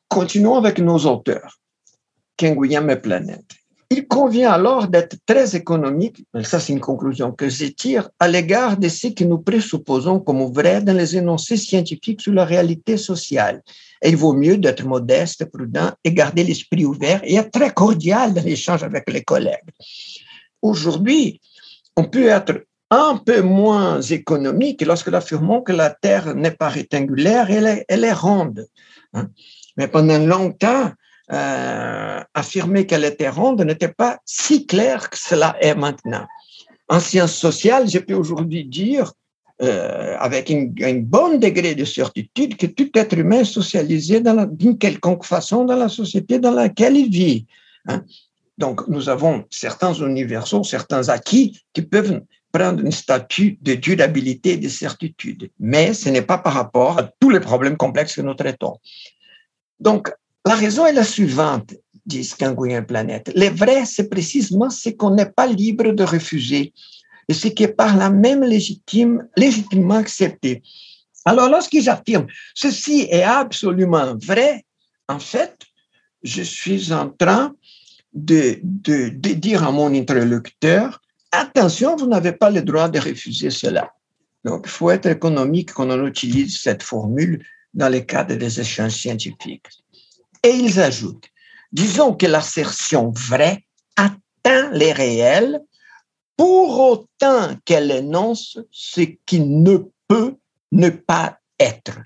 Continuons avec nos auteurs, et Planète. Il convient alors d'être très économique, ça c'est une conclusion que je tire, à l'égard de ce que nous présupposons comme vrai dans les énoncés scientifiques sur la réalité sociale il vaut mieux d'être modeste, prudent et garder l'esprit ouvert et être très cordial dans l'échange avec les collègues. Aujourd'hui, on peut être un peu moins économique lorsque nous affirmons que la Terre n'est pas rectangulaire, elle est, elle est ronde. Hein. Mais pendant longtemps, euh, affirmer qu'elle était ronde n'était pas si clair que cela est maintenant. En sciences sociales, je peux aujourd'hui dire euh, avec un bon degré de certitude que tout être humain est socialisé d'une quelconque façon dans la société dans laquelle il vit. Hein. Donc, nous avons certains universaux, certains acquis qui peuvent prendre un statut de durabilité et de certitude, mais ce n'est pas par rapport à tous les problèmes complexes que nous traitons. Donc, la raison est la suivante, dit Skangouin Planète. Le vrai, c'est précisément ce qu'on n'est pas libre de refuser et ce qui est par là même légitime, légitimement accepté. Alors, lorsque j'affirme ceci est absolument vrai, en fait, je suis en train de, de, de dire à mon interlocuteur, attention, vous n'avez pas le droit de refuser cela. Donc, il faut être économique quand on utilise cette formule dans le cadre des échanges scientifiques. Et ils ajoutent, disons que l'assertion vraie atteint les réels pour autant qu'elle énonce ce qui ne peut ne pas être.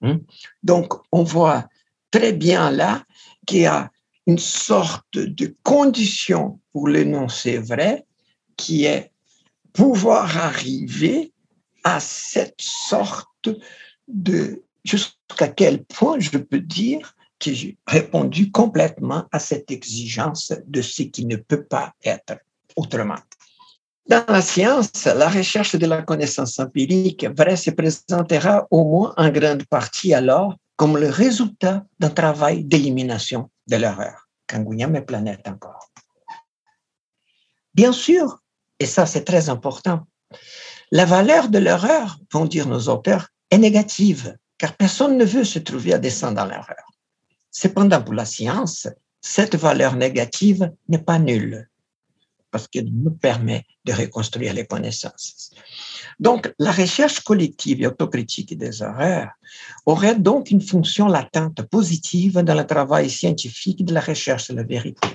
Hmm? Donc, on voit très bien là qu'il y a une sorte de condition pour l'énoncé vrai qui est pouvoir arriver à cette sorte de jusqu'à quel point je peux dire répondu complètement à cette exigence de ce qui ne peut pas être autrement. Dans la science, la recherche de la connaissance empirique vraie se présentera au moins en grande partie alors comme le résultat d'un travail d'élimination de l'erreur. Canguignan et planète encore. Bien sûr, et ça c'est très important, la valeur de l'erreur, vont dire nos auteurs, est négative, car personne ne veut se trouver à descendre dans l'erreur. Cependant, pour la science, cette valeur négative n'est pas nulle, parce qu'elle nous permet de reconstruire les connaissances. Donc, la recherche collective et autocritique des erreurs aurait donc une fonction latente positive dans le travail scientifique de la recherche de la vérité.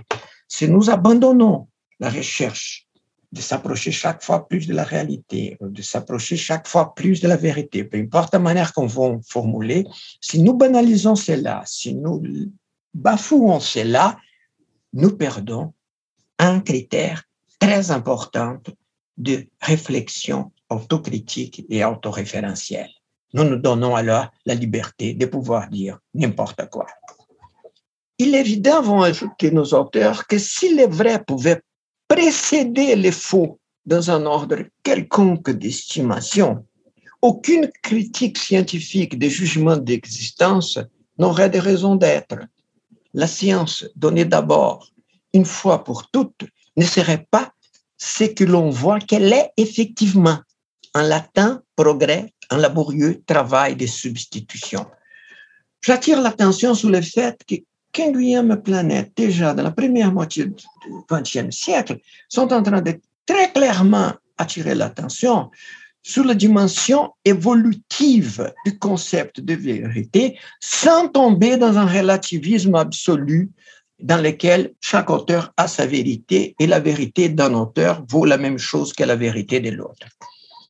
Si nous abandonnons la recherche de s'approcher chaque fois plus de la réalité, de s'approcher chaque fois plus de la vérité, peu importe la manière qu'on va formuler, si nous banalisons cela, si nous bafouons cela, nous perdons un critère très important de réflexion autocritique et autoréférentielle. Nous nous donnons alors la liberté de pouvoir dire n'importe quoi. Il est évident, vont ajouter nos auteurs, que si les vrais pouvaient précéder les faux dans un ordre quelconque d'estimation, aucune critique scientifique des jugements d'existence n'aurait de raison d'être. La science donnée d'abord, une fois pour toutes, ne serait pas ce que l'on voit qu'elle est effectivement, en latin, progrès, un laborieux travail de substitution. J'attire l'attention sur le fait que quinquième planète, déjà dans la première moitié du XXe siècle, sont en train de très clairement attirer l'attention sur la dimension évolutive du concept de vérité sans tomber dans un relativisme absolu dans lequel chaque auteur a sa vérité et la vérité d'un auteur vaut la même chose que la vérité de l'autre.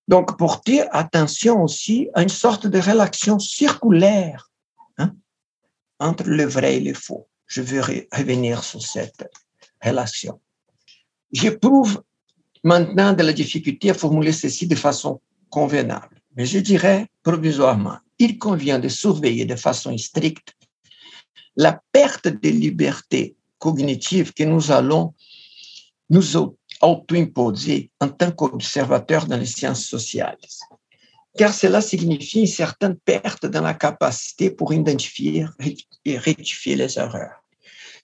Donc, porter attention aussi à une sorte de relation circulaire entre le vrai et le faux. Je veux revenir sur cette relation. J'éprouve maintenant de la difficulté à formuler ceci de façon convenable, mais je dirais provisoirement, il convient de surveiller de façon stricte la perte de liberté cognitive que nous allons nous auto-imposer en tant qu'observateurs dans les sciences sociales car cela signifie une certaine perte dans la capacité pour identifier et rectifier les erreurs.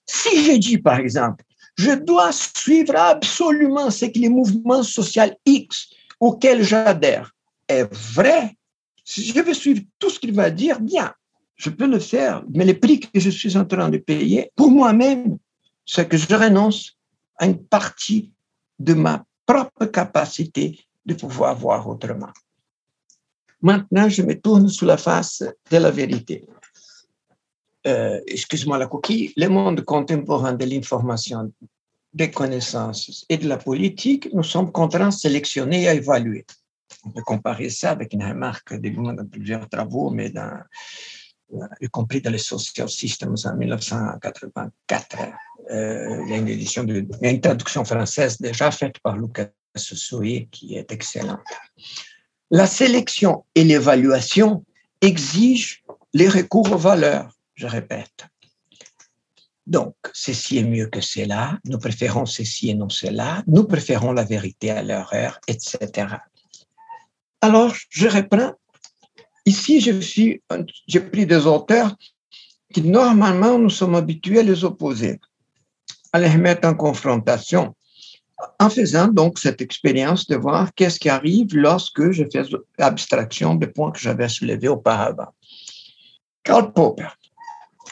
Si je dis, par exemple, je dois suivre absolument ce que les mouvements sociaux X auxquels j'adhère est vrai, si je veux suivre tout ce qu'il va dire, bien, je peux le faire, mais le prix que je suis en train de payer pour moi-même, c'est que je renonce à une partie de ma propre capacité de pouvoir voir autrement. Maintenant, je me tourne sur la face de la vérité. Euh, excuse-moi la coquille, le monde contemporain de l'information, des connaissances et de la politique, nous sommes contraints de sélectionner et à évaluer. On peut comparer ça avec une remarque de dans plusieurs travaux, mais dans, euh, y compris dans les social systems en 1984. Euh, il y a une édition de, une traduction française déjà faite par Lucas Soye qui est excellente. La sélection et l'évaluation exigent les recours aux valeurs, je répète. Donc, ceci est mieux que cela, nous préférons ceci et non cela, nous préférons la vérité à l'erreur, etc. Alors, je reprends. Ici, je suis, j'ai pris des auteurs qui, normalement, nous sommes habitués à les opposer, à les mettre en confrontation en faisant donc cette expérience de voir qu'est-ce qui arrive lorsque je fais abstraction des points que j'avais soulevés auparavant. Karl Popper.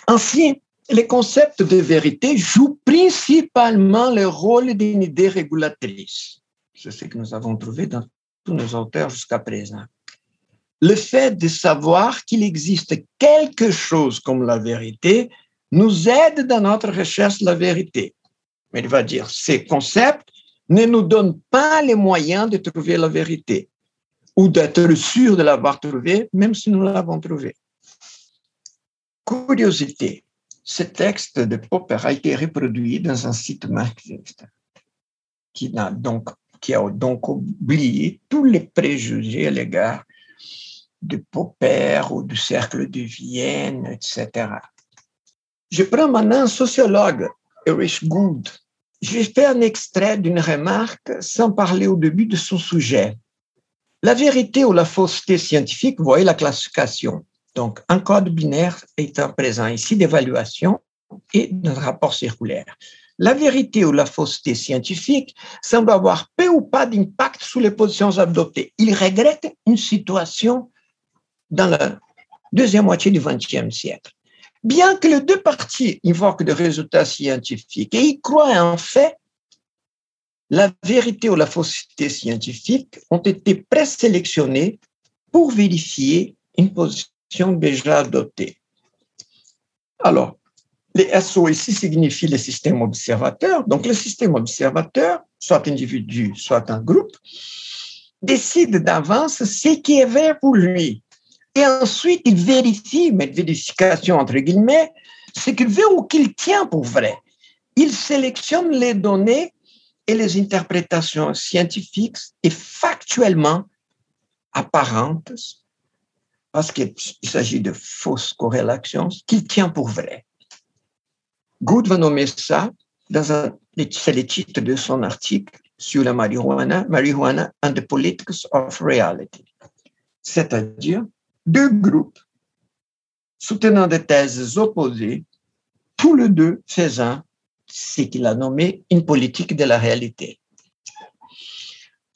Ainsi, les concepts de vérité jouent principalement le rôle d'une idée régulatrice. C'est ce que nous avons trouvé dans tous nos auteurs jusqu'à présent. Le fait de savoir qu'il existe quelque chose comme la vérité nous aident dans notre recherche de la vérité. Mais il va dire, ces concepts ne nous donnent pas les moyens de trouver la vérité ou d'être sûr de l'avoir trouvé, même si nous l'avons trouvé. Curiosité, ce texte de Popper a été reproduit dans un site marxiste qui a donc, qui a donc oublié tous les préjugés à l'égard de Popper ou du cercle de Vienne, etc. Je prends maintenant un sociologue, Erich Gould. J'ai fait un extrait d'une remarque sans parler au début de son sujet. La vérité ou la fausseté scientifique, vous voyez la classification. Donc, un code binaire un présent ici d'évaluation et d'un rapport circulaire. La vérité ou la fausseté scientifique semble avoir peu ou pas d'impact sur les positions adoptées. Il regrette une situation dans la deuxième moitié du XXe siècle. Bien que les deux parties invoquent des résultats scientifiques et y croient en fait, la vérité ou la fausseté scientifique ont été présélectionnées pour vérifier une position déjà adoptée. Alors, les SO ici signifient les systèmes observateurs. Donc, le système observateur, soit individu, soit un groupe, décide d'avance ce qui est vrai pour lui. Et ensuite, il vérifie, mais vérification entre guillemets, ce qu'il veut ou qu'il tient pour vrai. Il sélectionne les données et les interprétations scientifiques et factuellement apparentes, parce qu'il s'agit de fausses corrélations, qu'il tient pour vrai. Good va nommer ça, c'est le titre de son article sur la marijuana, Marijuana and the Politics of Reality. C'est-à-dire deux groupes soutenant des thèses opposées, tous les deux faisant ce qu'il a nommé une politique de la réalité.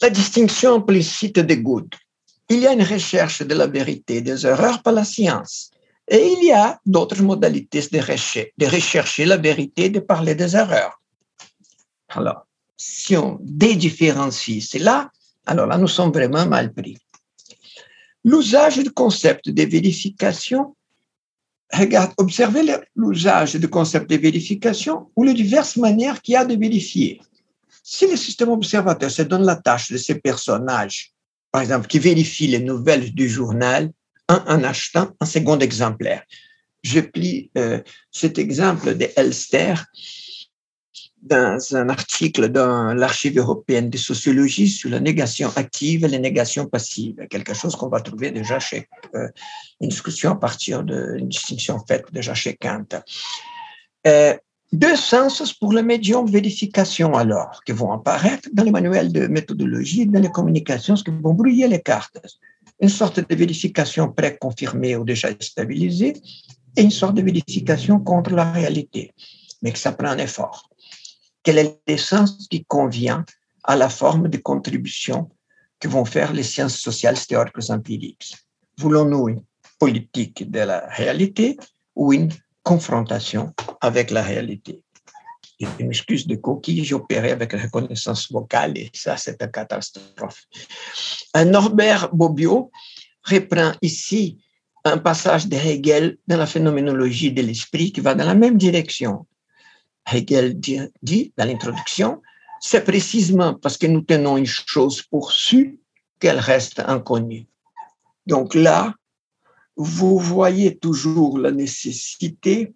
La distinction implicite de Good. Il y a une recherche de la vérité des erreurs par la science. Et il y a d'autres modalités de, de rechercher la vérité, de parler des erreurs. Alors, si on dédifférencie cela, alors là, nous sommes vraiment mal pris. L'usage du concept de vérification, regarde, observez l'usage du concept de vérification ou les diverses manières qu'il y a de vérifier. Si le système observateur se donne la tâche de ces personnages, par exemple, qui vérifient les nouvelles du journal, en achetant un second exemplaire. Je plie euh, cet exemple de Elster dans un article dans l'Archive européenne de sociologie sur la négation active et la négation passive, quelque chose qu'on va trouver déjà chez euh, une discussion à partir d'une distinction faite déjà chez Kant. Euh, deux sens pour le médium vérification alors, qui vont apparaître dans les manuels de méthodologie, dans les communications, qui vont brouiller les cartes. Une sorte de vérification préconfirmée ou déjà stabilisée et une sorte de vérification contre la réalité, mais que ça prend un effort quel est l'essence qui convient à la forme de contribution que vont faire les sciences sociales théoriques empiriques? Voulons-nous une politique de la réalité ou une confrontation avec la réalité? Je m'excuse de coquille, j'opérais avec la reconnaissance vocale et ça, c'est une catastrophe. Norbert Bobbio reprend ici un passage de Hegel dans la phénoménologie de l'esprit qui va dans la même direction. Hegel dit dans l'introduction, c'est précisément parce que nous tenons une chose pour sûre qu'elle reste inconnue. Donc là, vous voyez toujours la nécessité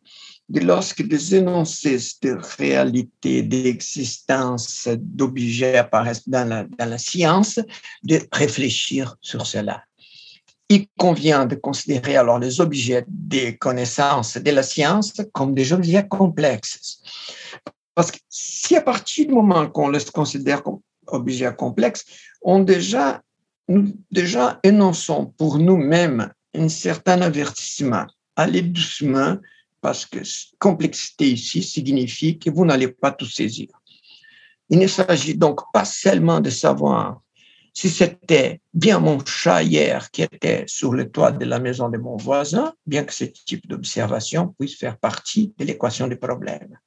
de lorsque des énoncés de réalité, d'existence, d'objets apparaissent dans la, dans la science, de réfléchir sur cela il convient de considérer alors les objets des connaissances de la science comme des objets complexes. Parce que si à partir du moment qu'on les considère comme objets complexes, on déjà, nous déjà énonçons pour nous-mêmes un certain avertissement. Allez doucement, parce que complexité ici signifie que vous n'allez pas tout saisir. Il ne s'agit donc pas seulement de savoir si c'était bien mon chat hier qui était sur le toit de la maison de mon voisin, bien que ce type d'observation puisse faire partie de l'équation des problèmes.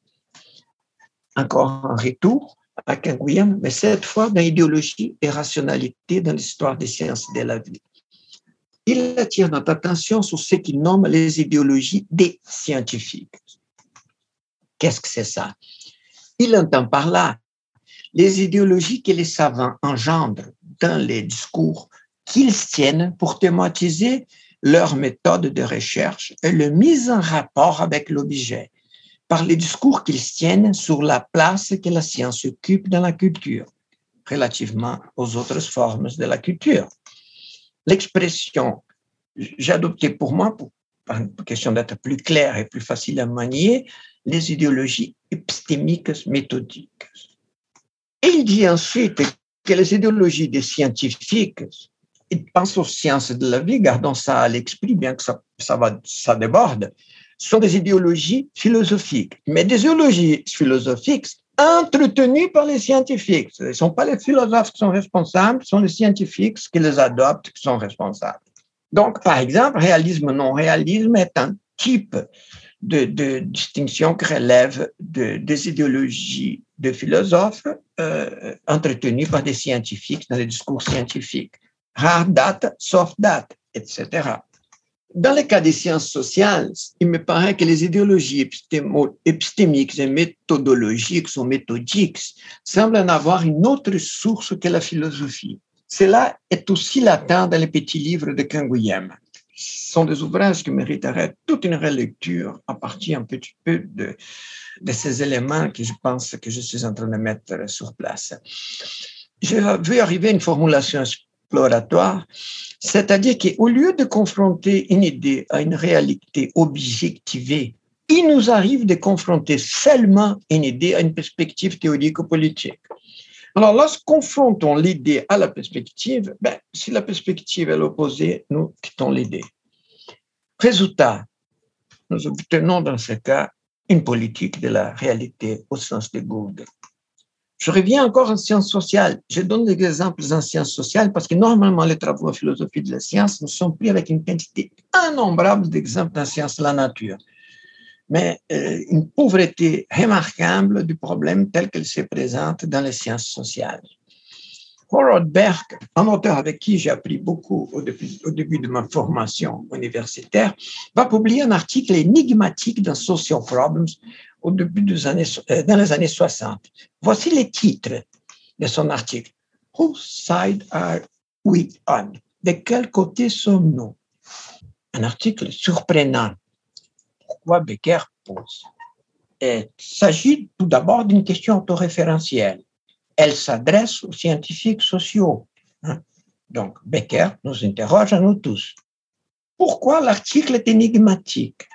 Encore un retour à Kenguyen, mais cette fois dans l'idéologie et rationalité dans l'histoire des sciences de la vie. Il attire notre attention sur ce qu'il nomme les idéologies des scientifiques. Qu'est-ce que c'est ça? Il entend par là les idéologies que les savants engendrent dans les discours qu'ils tiennent pour thématiser leur méthode de recherche et le mise en rapport avec l'objet par les discours qu'ils tiennent sur la place que la science occupe dans la culture relativement aux autres formes de la culture. L'expression, j'ai adopté pour moi, pour, pour question d'être plus clair et plus facile à manier, les idéologies épistémiques méthodiques. Et il dit ensuite que les idéologies des scientifiques, ils pensent aux sciences de la vie, gardons ça à l'esprit, bien que ça, ça, va, ça déborde, sont des idéologies philosophiques. Mais des idéologies philosophiques entretenues par les scientifiques. Ce ne sont pas les philosophes qui sont responsables, ce sont les scientifiques qui les adoptent qui sont responsables. Donc, par exemple, réalisme, non-réalisme est un type de, de distinction qui relève de, des idéologies de philosophes euh, entretenues par des scientifiques dans les discours scientifiques. Rare date, soft date, etc. Dans le cas des sciences sociales, il me paraît que les idéologies épistémiques et méthodologiques ou méthodiques semblent en avoir une autre source que la philosophie. Cela est aussi latent dans les petits livres de Canguilhem. Ce sont des ouvrages qui mériteraient toute une relecture à partir un petit peu de, de ces éléments que je pense que je suis en train de mettre sur place. Je veux arriver une formulation exploratoire, c'est-à-dire qu'au lieu de confronter une idée à une réalité objectivée, il nous arrive de confronter seulement une idée à une perspective théorique ou politique. Alors, lorsqu'on confrontons l'idée à la perspective, ben, si la perspective est l'opposé, nous quittons l'idée. Résultat, nous obtenons dans ce cas une politique de la réalité au sens de Gould. Je reviens encore en sciences sociales. Je donne des exemples en sciences sociales parce que normalement, les travaux en philosophie de la science ne sont pris avec une quantité innombrable d'exemples en sciences de la nature. Mais euh, une pauvreté remarquable du problème tel qu'il se présente dans les sciences sociales. Howard Berg, un auteur avec qui j'ai appris beaucoup au début, au début, de ma formation universitaire, va publier un article énigmatique dans Social Problems au début des années, euh, dans les années 60. Voici les titres de son article. Whose side are we on? De quel côté sommes-nous? Un article surprenant. Pourquoi Becker pose? Il s'agit tout d'abord d'une question autoréférentielle elle s'adresse aux scientifiques sociaux. Hein. Donc, Becker nous interroge à nous tous. Pourquoi l'article est énigmatique?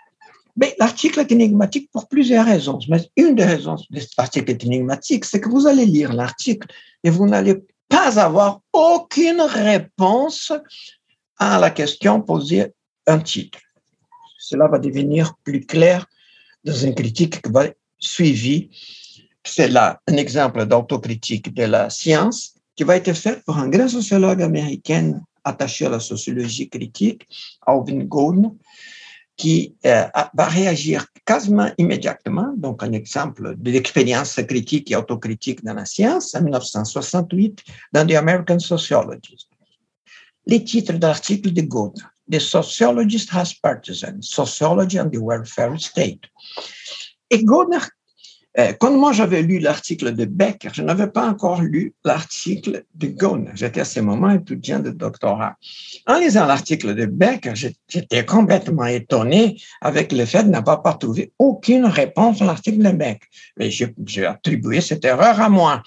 L'article est énigmatique pour plusieurs raisons. Mais une des raisons de cet article est énigmatique, c'est que vous allez lire l'article et vous n'allez pas avoir aucune réponse à la question posée un titre. Cela va devenir plus clair dans une critique qui va suivre c'est là un exemple d'autocritique de la science qui va être fait par un grand sociologue américain attaché à la sociologie critique, Alvin Gould, qui euh, va réagir quasiment immédiatement, donc un exemple de l'expérience critique et autocritique dans la science, en 1968, dans The American Sociologist. Les titres de l'article de Gould, The Sociologist Has Partisans, Sociology and the Welfare State. Et Gould euh, quand moi j'avais lu l'article de Becker, je n'avais pas encore lu l'article de Ghosn. J'étais à ce moment étudiant de doctorat. En lisant l'article de Becker, j'étais complètement étonné avec le fait de n'avoir pas trouvé aucune réponse à l'article de Becker. J'ai attribué cette erreur à moi.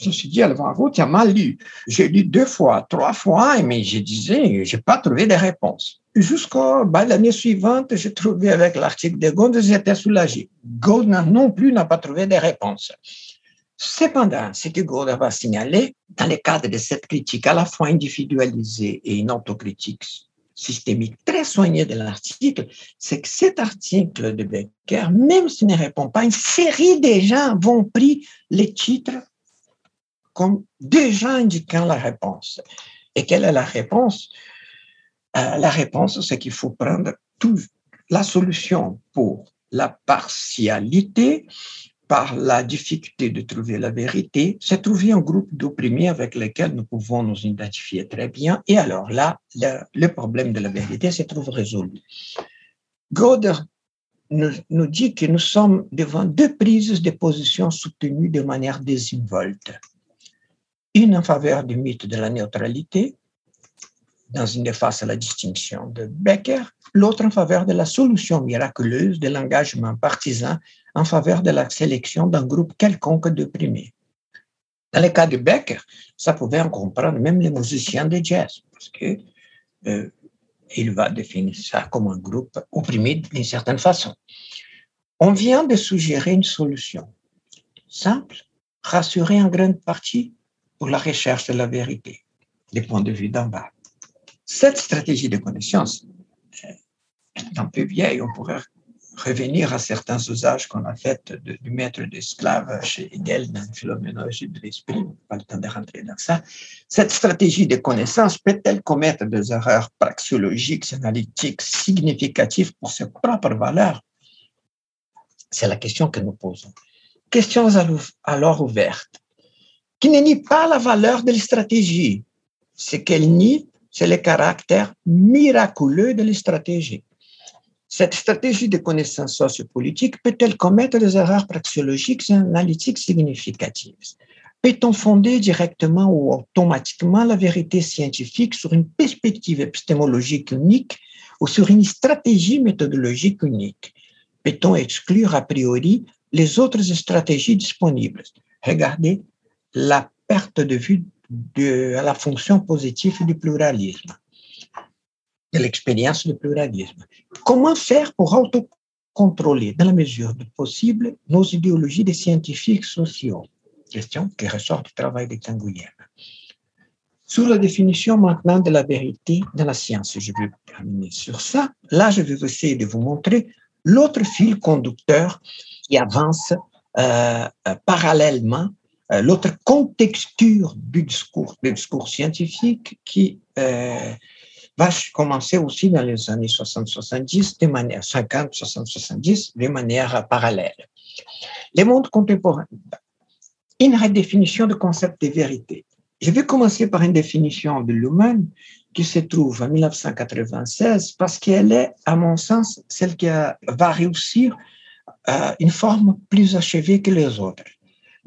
Je me suis dit, Alvaro, tu as mal lu. J'ai lu deux fois, trois fois, mais je disais, j'ai pas trouvé de réponse. Jusqu'à l'année suivante, j'ai trouvé avec l'article de Gould, j'étais soulagé. Gould non plus n'a pas trouvé de réponse. Cependant, ce que Gould va signaler, dans le cadre de cette critique à la fois individualisée et une autocritique systémique très soignée de l'article, c'est que cet article de Becker, même s'il ne répond pas, une série de gens vont pris les titres comme déjà indiquant la réponse. Et quelle est la réponse? Euh, La réponse, c'est qu'il faut prendre tout, la solution pour la partialité, par la difficulté de trouver la vérité, c'est trouver un groupe d'opprimés avec lesquels nous pouvons nous identifier très bien. Et alors là, le, le problème de la vérité se trouve résolu. Goder nous, nous dit que nous sommes devant deux prises de position soutenues de manière désinvolte. Une en faveur du mythe de la neutralité, dans une des faces à la distinction de Becker, l'autre en faveur de la solution miraculeuse de l'engagement partisan en faveur de la sélection d'un groupe quelconque d'opprimés. Dans le cas de Becker, ça pouvait en comprendre même les musiciens de jazz, parce que euh, il va définir ça comme un groupe opprimé d'une certaine façon. On vient de suggérer une solution simple, rassurer en grande partie pour la recherche de la vérité, des points de vue d'en bas. Cette stratégie de connaissance est un peu vieille, on pourrait revenir à certains usages qu'on a fait du maître d'esclaves chez Hegel dans la phénoménologie de l'esprit, pas le temps de rentrer dans ça. Cette stratégie de connaissance peut-elle commettre des erreurs praxiologiques, analytiques, significatives pour ses propres valeurs? C'est la question que nous posons. Question alors ouverte, qui ne nie pas la valeur de la stratégie. Ce qu'elle nie, c'est le caractère miraculeux de la stratégie. Cette stratégie de connaissance sociopolitique peut-elle commettre des erreurs praxéologiques et analytiques significatives? Peut-on fonder directement ou automatiquement la vérité scientifique sur une perspective épistémologique unique ou sur une stratégie méthodologique unique? Peut-on exclure a priori les autres stratégies disponibles? Regardez la perte de vue de la fonction positive du pluralisme de l'expérience du pluralisme. Comment faire pour autocontrôler, dans la mesure du possible, nos idéologies des scientifiques sociaux? Question qui ressort du travail de Tanguyen. Sur la définition maintenant de la vérité dans la science, je vais terminer sur ça. Là, je vais essayer de vous montrer l'autre fil conducteur qui avance euh, euh, parallèlement, l'autre contexture du discours, du discours scientifique qui va commencer aussi dans les années 60-70, de manière 50, 60, 70, de manière parallèle. Les mondes contemporains. Une redéfinition du concept de vérité. Je vais commencer par une définition de Luhmann qui se trouve en 1996 parce qu'elle est, à mon sens, celle qui va réussir euh, une forme plus achevée que les autres.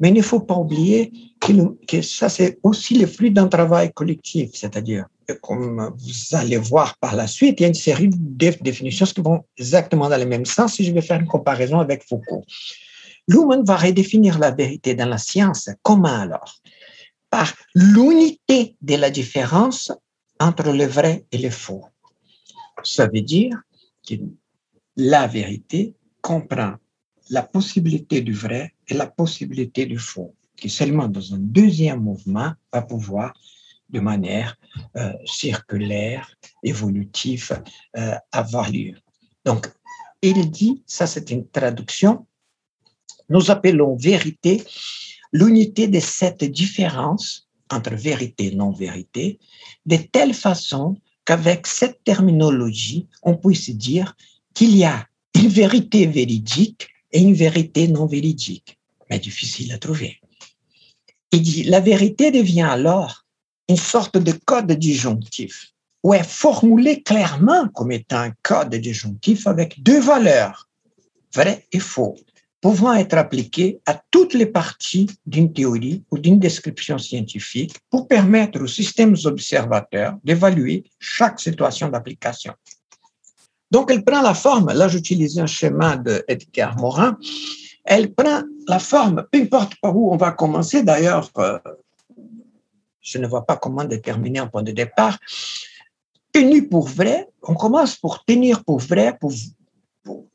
Mais il ne faut pas oublier que, ça, c'est aussi le fruit d'un travail collectif, c'est-à-dire comme vous allez voir par la suite, il y a une série de définitions qui vont exactement dans le même sens si je vais faire une comparaison avec Foucault. Luhmann va redéfinir la vérité dans la science. Comment alors? Par l'unité de la différence entre le vrai et le faux. Ça veut dire que la vérité comprend la possibilité du vrai et la possibilité du faux, qui seulement dans un deuxième mouvement va pouvoir de manière euh, circulaire, évolutive, euh, avoir lieu. Donc, il dit, ça c'est une traduction, nous appelons vérité l'unité de cette différence entre vérité et non-vérité, de telle façon qu'avec cette terminologie, on puisse dire qu'il y a une vérité véridique et une vérité non véridique, mais difficile à trouver. Il dit, la vérité devient alors une sorte de code disjonctif, ou est formulé clairement comme étant un code disjonctif avec deux valeurs, vrai et faux, pouvant être appliquées à toutes les parties d'une théorie ou d'une description scientifique pour permettre aux systèmes observateurs d'évaluer chaque situation d'application. Donc, elle prend la forme, là j'utilise un schéma de Edgar Morin, elle prend la forme, peu importe par où on va commencer, d'ailleurs, euh, je ne vois pas comment déterminer un point de départ. Tenu pour vrai, on commence pour tenir pour vrai, pour,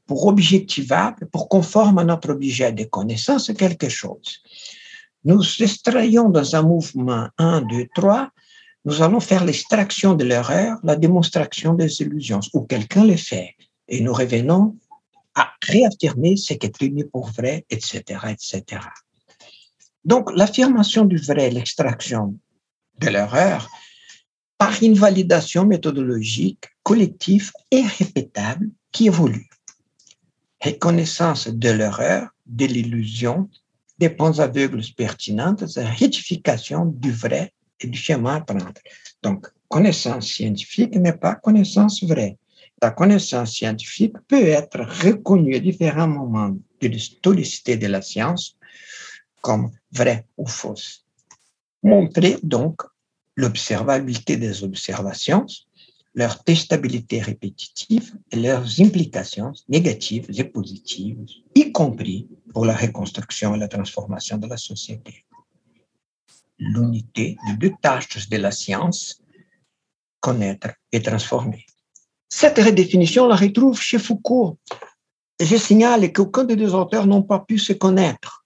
pour, objectivable, pour conforme à notre objet de connaissance quelque chose. Nous extrayons dans un mouvement 1, 2, 3, nous allons faire l'extraction de l'erreur, la démonstration des illusions, ou quelqu'un le fait, et nous revenons à réaffirmer ce qui est tenu pour vrai, etc., etc. Donc, l'affirmation du vrai, l'extraction de l'erreur par une validation méthodologique collective et répétable qui évolue. Reconnaissance de l'erreur, de l'illusion, des points aveugles pertinentes, rectification du vrai chemin à prendre. Donc, connaissance scientifique n'est pas connaissance vraie. la connaissance scientifique peut être reconnue à différents moments de l'historicité de la science comme vraie ou fausse. Montrer donc l'observabilité des observations, leur testabilité répétitive et leurs implications négatives et positives, y compris pour la reconstruction et la transformation de la société. L'unité de deux tâches de la science, connaître et transformer. Cette redéfinition la retrouve chez Foucault. Je signale qu'aucun des deux auteurs n'ont pas pu se connaître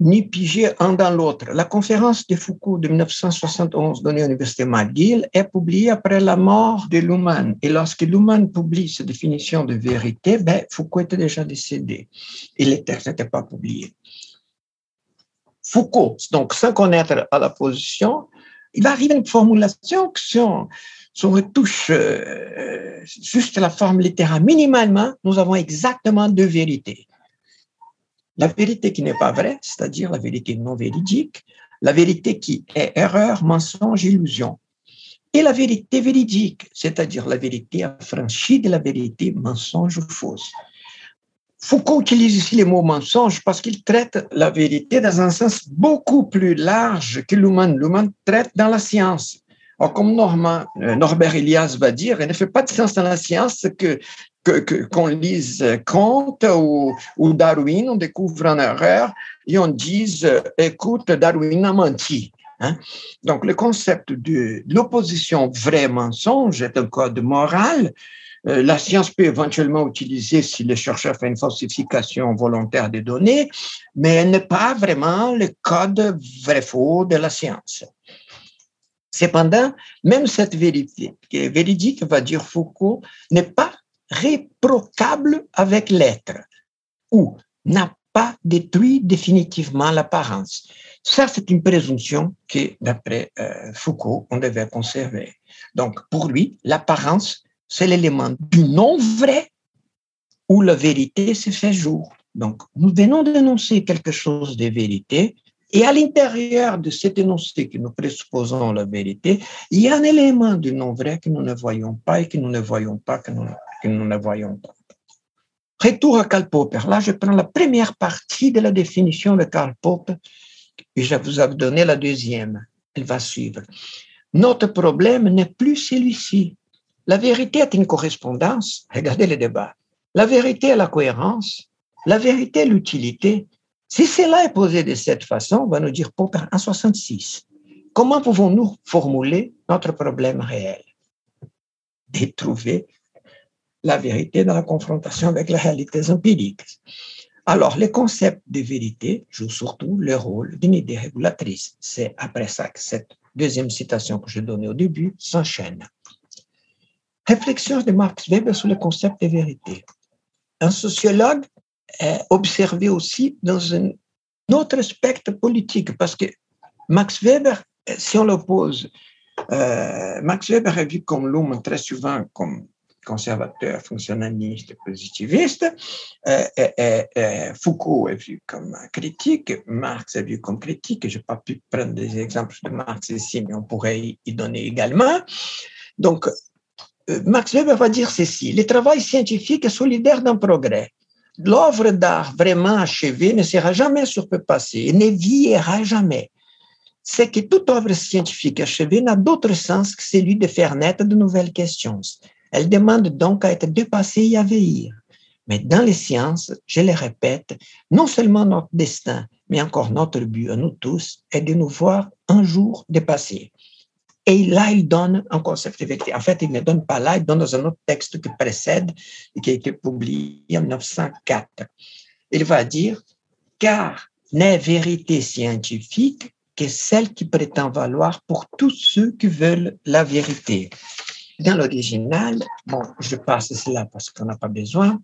ni piger un dans l'autre. La conférence de Foucault de 1971 donnée à l'Université McGill est publiée après la mort de Luhmann. Et lorsque Luhmann publie sa définition de vérité, ben, Foucault était déjà décédé et les textes n'étaient pas publiés. Foucault, donc sans connaître à la position, il va arriver à une formulation que si on, retouche euh, juste la forme littéraire minimalement, nous avons exactement deux vérités. La vérité qui n'est pas vraie, c'est-à-dire la vérité non véridique, la vérité qui est erreur, mensonge, illusion, et la vérité véridique, c'est-à-dire la vérité affranchie de la vérité, mensonge ou fausse. Foucault utilise ici les mots mensonge parce qu'il traite la vérité dans un sens beaucoup plus large que Luhmann. Luhmann traite dans la science. Or, comme euh, Norbert Elias va dire, il ne fait pas de sens dans la science que qu'on lise Kant ou, ou, Darwin, on découvre une erreur et on dise écoute, Darwin a menti. Hein? Donc, le concept de l'opposition vrai-mensonge est un code moral. Euh, la science peut éventuellement utiliser si le chercheur fait une falsification volontaire des données, mais elle n'est pas vraiment le code vrai-faux de la science. Cependant, même cette vérité, véridique, va dire Foucault, n'est pas réprocable avec l'être ou n'a pas détruit définitivement l'apparence. Ça, c'est une présomption que, d'après euh, Foucault, on devait conserver. Donc, pour lui, l'apparence, c'est l'élément du non vrai où la vérité se fait jour. Donc, nous venons d'énoncer quelque chose de vérité, et à l'intérieur de cet énoncé que nous présupposons la vérité, il y a un élément du non vrai que nous ne voyons pas et que nous ne voyons pas, que nous que nous ne voyons pas. Retour à Karl Popper. Là, je prends la première partie de la définition de Karl Popper et je vous ai donné la deuxième. Elle va suivre. Notre problème n'est plus celui-ci. La vérité est une correspondance. Regardez le débat. La vérité est la cohérence. La vérité est l'utilité. Si cela est posé de cette façon, va nous dire Popper en 66. Comment pouvons-nous formuler notre problème réel? De trouver la vérité dans la confrontation avec les réalités empiriques. Alors, les concepts de vérité jouent surtout le rôle d'une idée régulatrice. C'est après ça que cette deuxième citation que j'ai donnée au début s'enchaîne. Réflexion de Max Weber sur le concept de vérité. Un sociologue observé aussi dans un autre spectre politique, parce que Max Weber, si on l'oppose, euh, Max Weber est vu comme l'homme très souvent comme conservateur, fonctionnaliste, positiviste. Euh, Foucault est vu comme critique, Marx est vu comme critique. Je n'ai pas pu prendre des exemples de Marx ici, mais on pourrait y donner également. Donc, Max Weber va dire ceci, le travail scientifique est solidaire d'un progrès. L'œuvre d'art vraiment achevée ne sera jamais surpassée et ne vieillira jamais. C'est que toute œuvre scientifique achevée n'a d'autre sens que celui de faire naître de nouvelles questions. Elle demande donc à être dépassée et à vieillir. Mais dans les sciences, je le répète, non seulement notre destin, mais encore notre but à nous tous est de nous voir un jour dépassés. Et là, il donne un concept de vérité. En fait, il ne donne pas là, il donne dans un autre texte qui précède et qui a été publié en 1904. Il va dire, car n'est vérité scientifique que celle qui prétend valoir pour tous ceux qui veulent la vérité. Dans l'original, bon, je passe cela parce qu'on n'a pas besoin.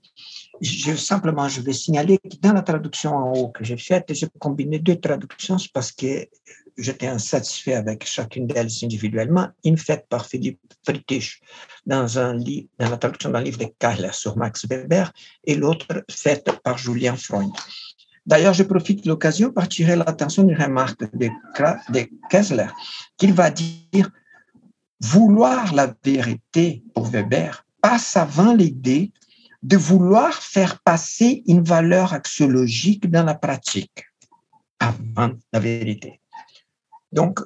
Simplement, je vais signaler que dans la traduction en haut que j'ai faite, j'ai combiné deux traductions parce que j'étais insatisfait avec chacune d'elles individuellement. Une faite par Philippe Friedrich dans, la traduction d'un livre de Kahler sur Max Weber et l'autre faite par Julien Freund. D'ailleurs, je profite de l'occasion pour tirer l'attention d'une remarque de, de Kessler qu'il va dire Vouloir la vérité pour Weber passe avant l'idée de vouloir faire passer une valeur axiologique dans la pratique, avant la vérité. Donc,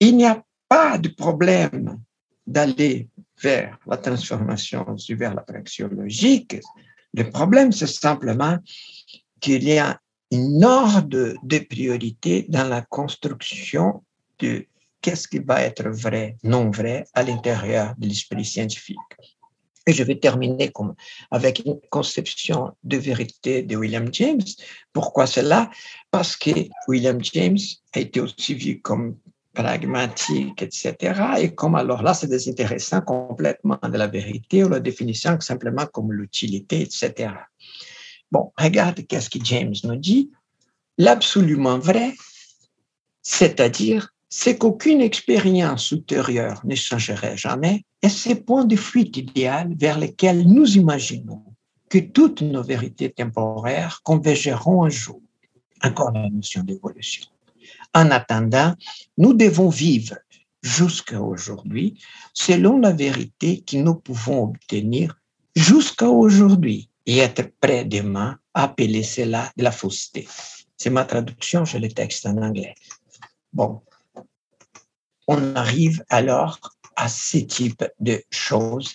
il n'y a pas de problème d'aller vers la transformation vers la praxiologique. Le problème, c'est simplement qu'il y a une ordre de priorité dans la construction de qu'est-ce qui va être vrai, non vrai à l'intérieur de l'esprit scientifique. Et je vais terminer avec une conception de vérité de William James. Pourquoi cela? Parce que William James a été aussi vu comme pragmatique, etc. Et comme alors là, c'est désintéressant complètement de la vérité ou la définition simplement comme l'utilité, etc. Bon, regarde qu'est-ce que James nous dit. L'absolument vrai, c'est-à-dire c'est qu'aucune expérience ultérieure ne changerait jamais et ces points de fuite idéal vers lesquels nous imaginons que toutes nos vérités temporaires convergeront un jour. Encore la notion d'évolution. En attendant, nous devons vivre jusqu'à aujourd'hui selon la vérité que nous pouvons obtenir jusqu'à aujourd'hui et être prêts demain à appeler cela de la fausseté. C'est ma traduction, je le texte en anglais. Bon, on arrive alors à ce type de choses.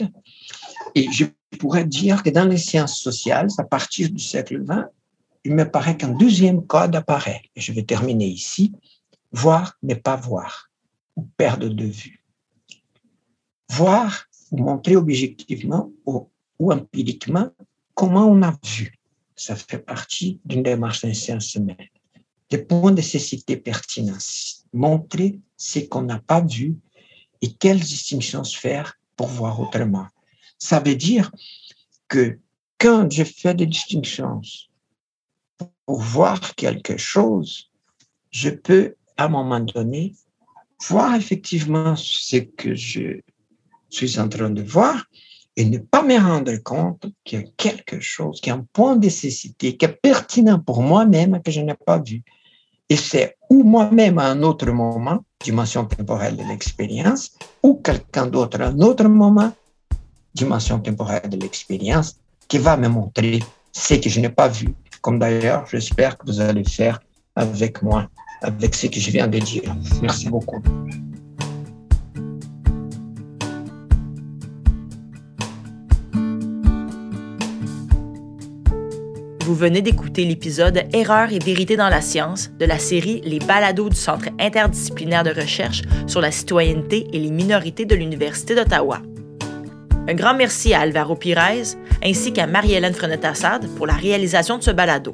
Et je pourrais dire que dans les sciences sociales, à partir du siècle XX, il me paraît qu'un deuxième code apparaît. Et je vais terminer ici. Voir n'est pas voir, ou perdre de vue. Voir ou montrer objectivement ou, ou empiriquement comment on a vu. Ça fait partie d'une démarche des sciences humaines. Des points de cécité pertinence. Montrer ce qu'on n'a pas vu et quelles distinctions faire pour voir autrement. Ça veut dire que quand je fais des distinctions pour voir quelque chose, je peux à un moment donné voir effectivement ce que je suis en train de voir et ne pas me rendre compte qu'il y a quelque chose, qu'il y a un point de nécessité qui est pertinent pour moi-même que je n'ai pas vu. Et c'est ou moi-même à un autre moment, dimension temporelle de l'expérience, ou quelqu'un d'autre à un autre moment, dimension temporelle de l'expérience, qui va me montrer ce que je n'ai pas vu. Comme d'ailleurs, j'espère que vous allez faire avec moi, avec ce que je viens de dire. Merci beaucoup. Vous venez d'écouter l'épisode Erreurs et vérité dans la science de la série Les balados du Centre interdisciplinaire de recherche sur la citoyenneté et les minorités de l'Université d'Ottawa. Un grand merci à Alvaro Pires ainsi qu'à Marie-Hélène Frenette-Assad pour la réalisation de ce balado.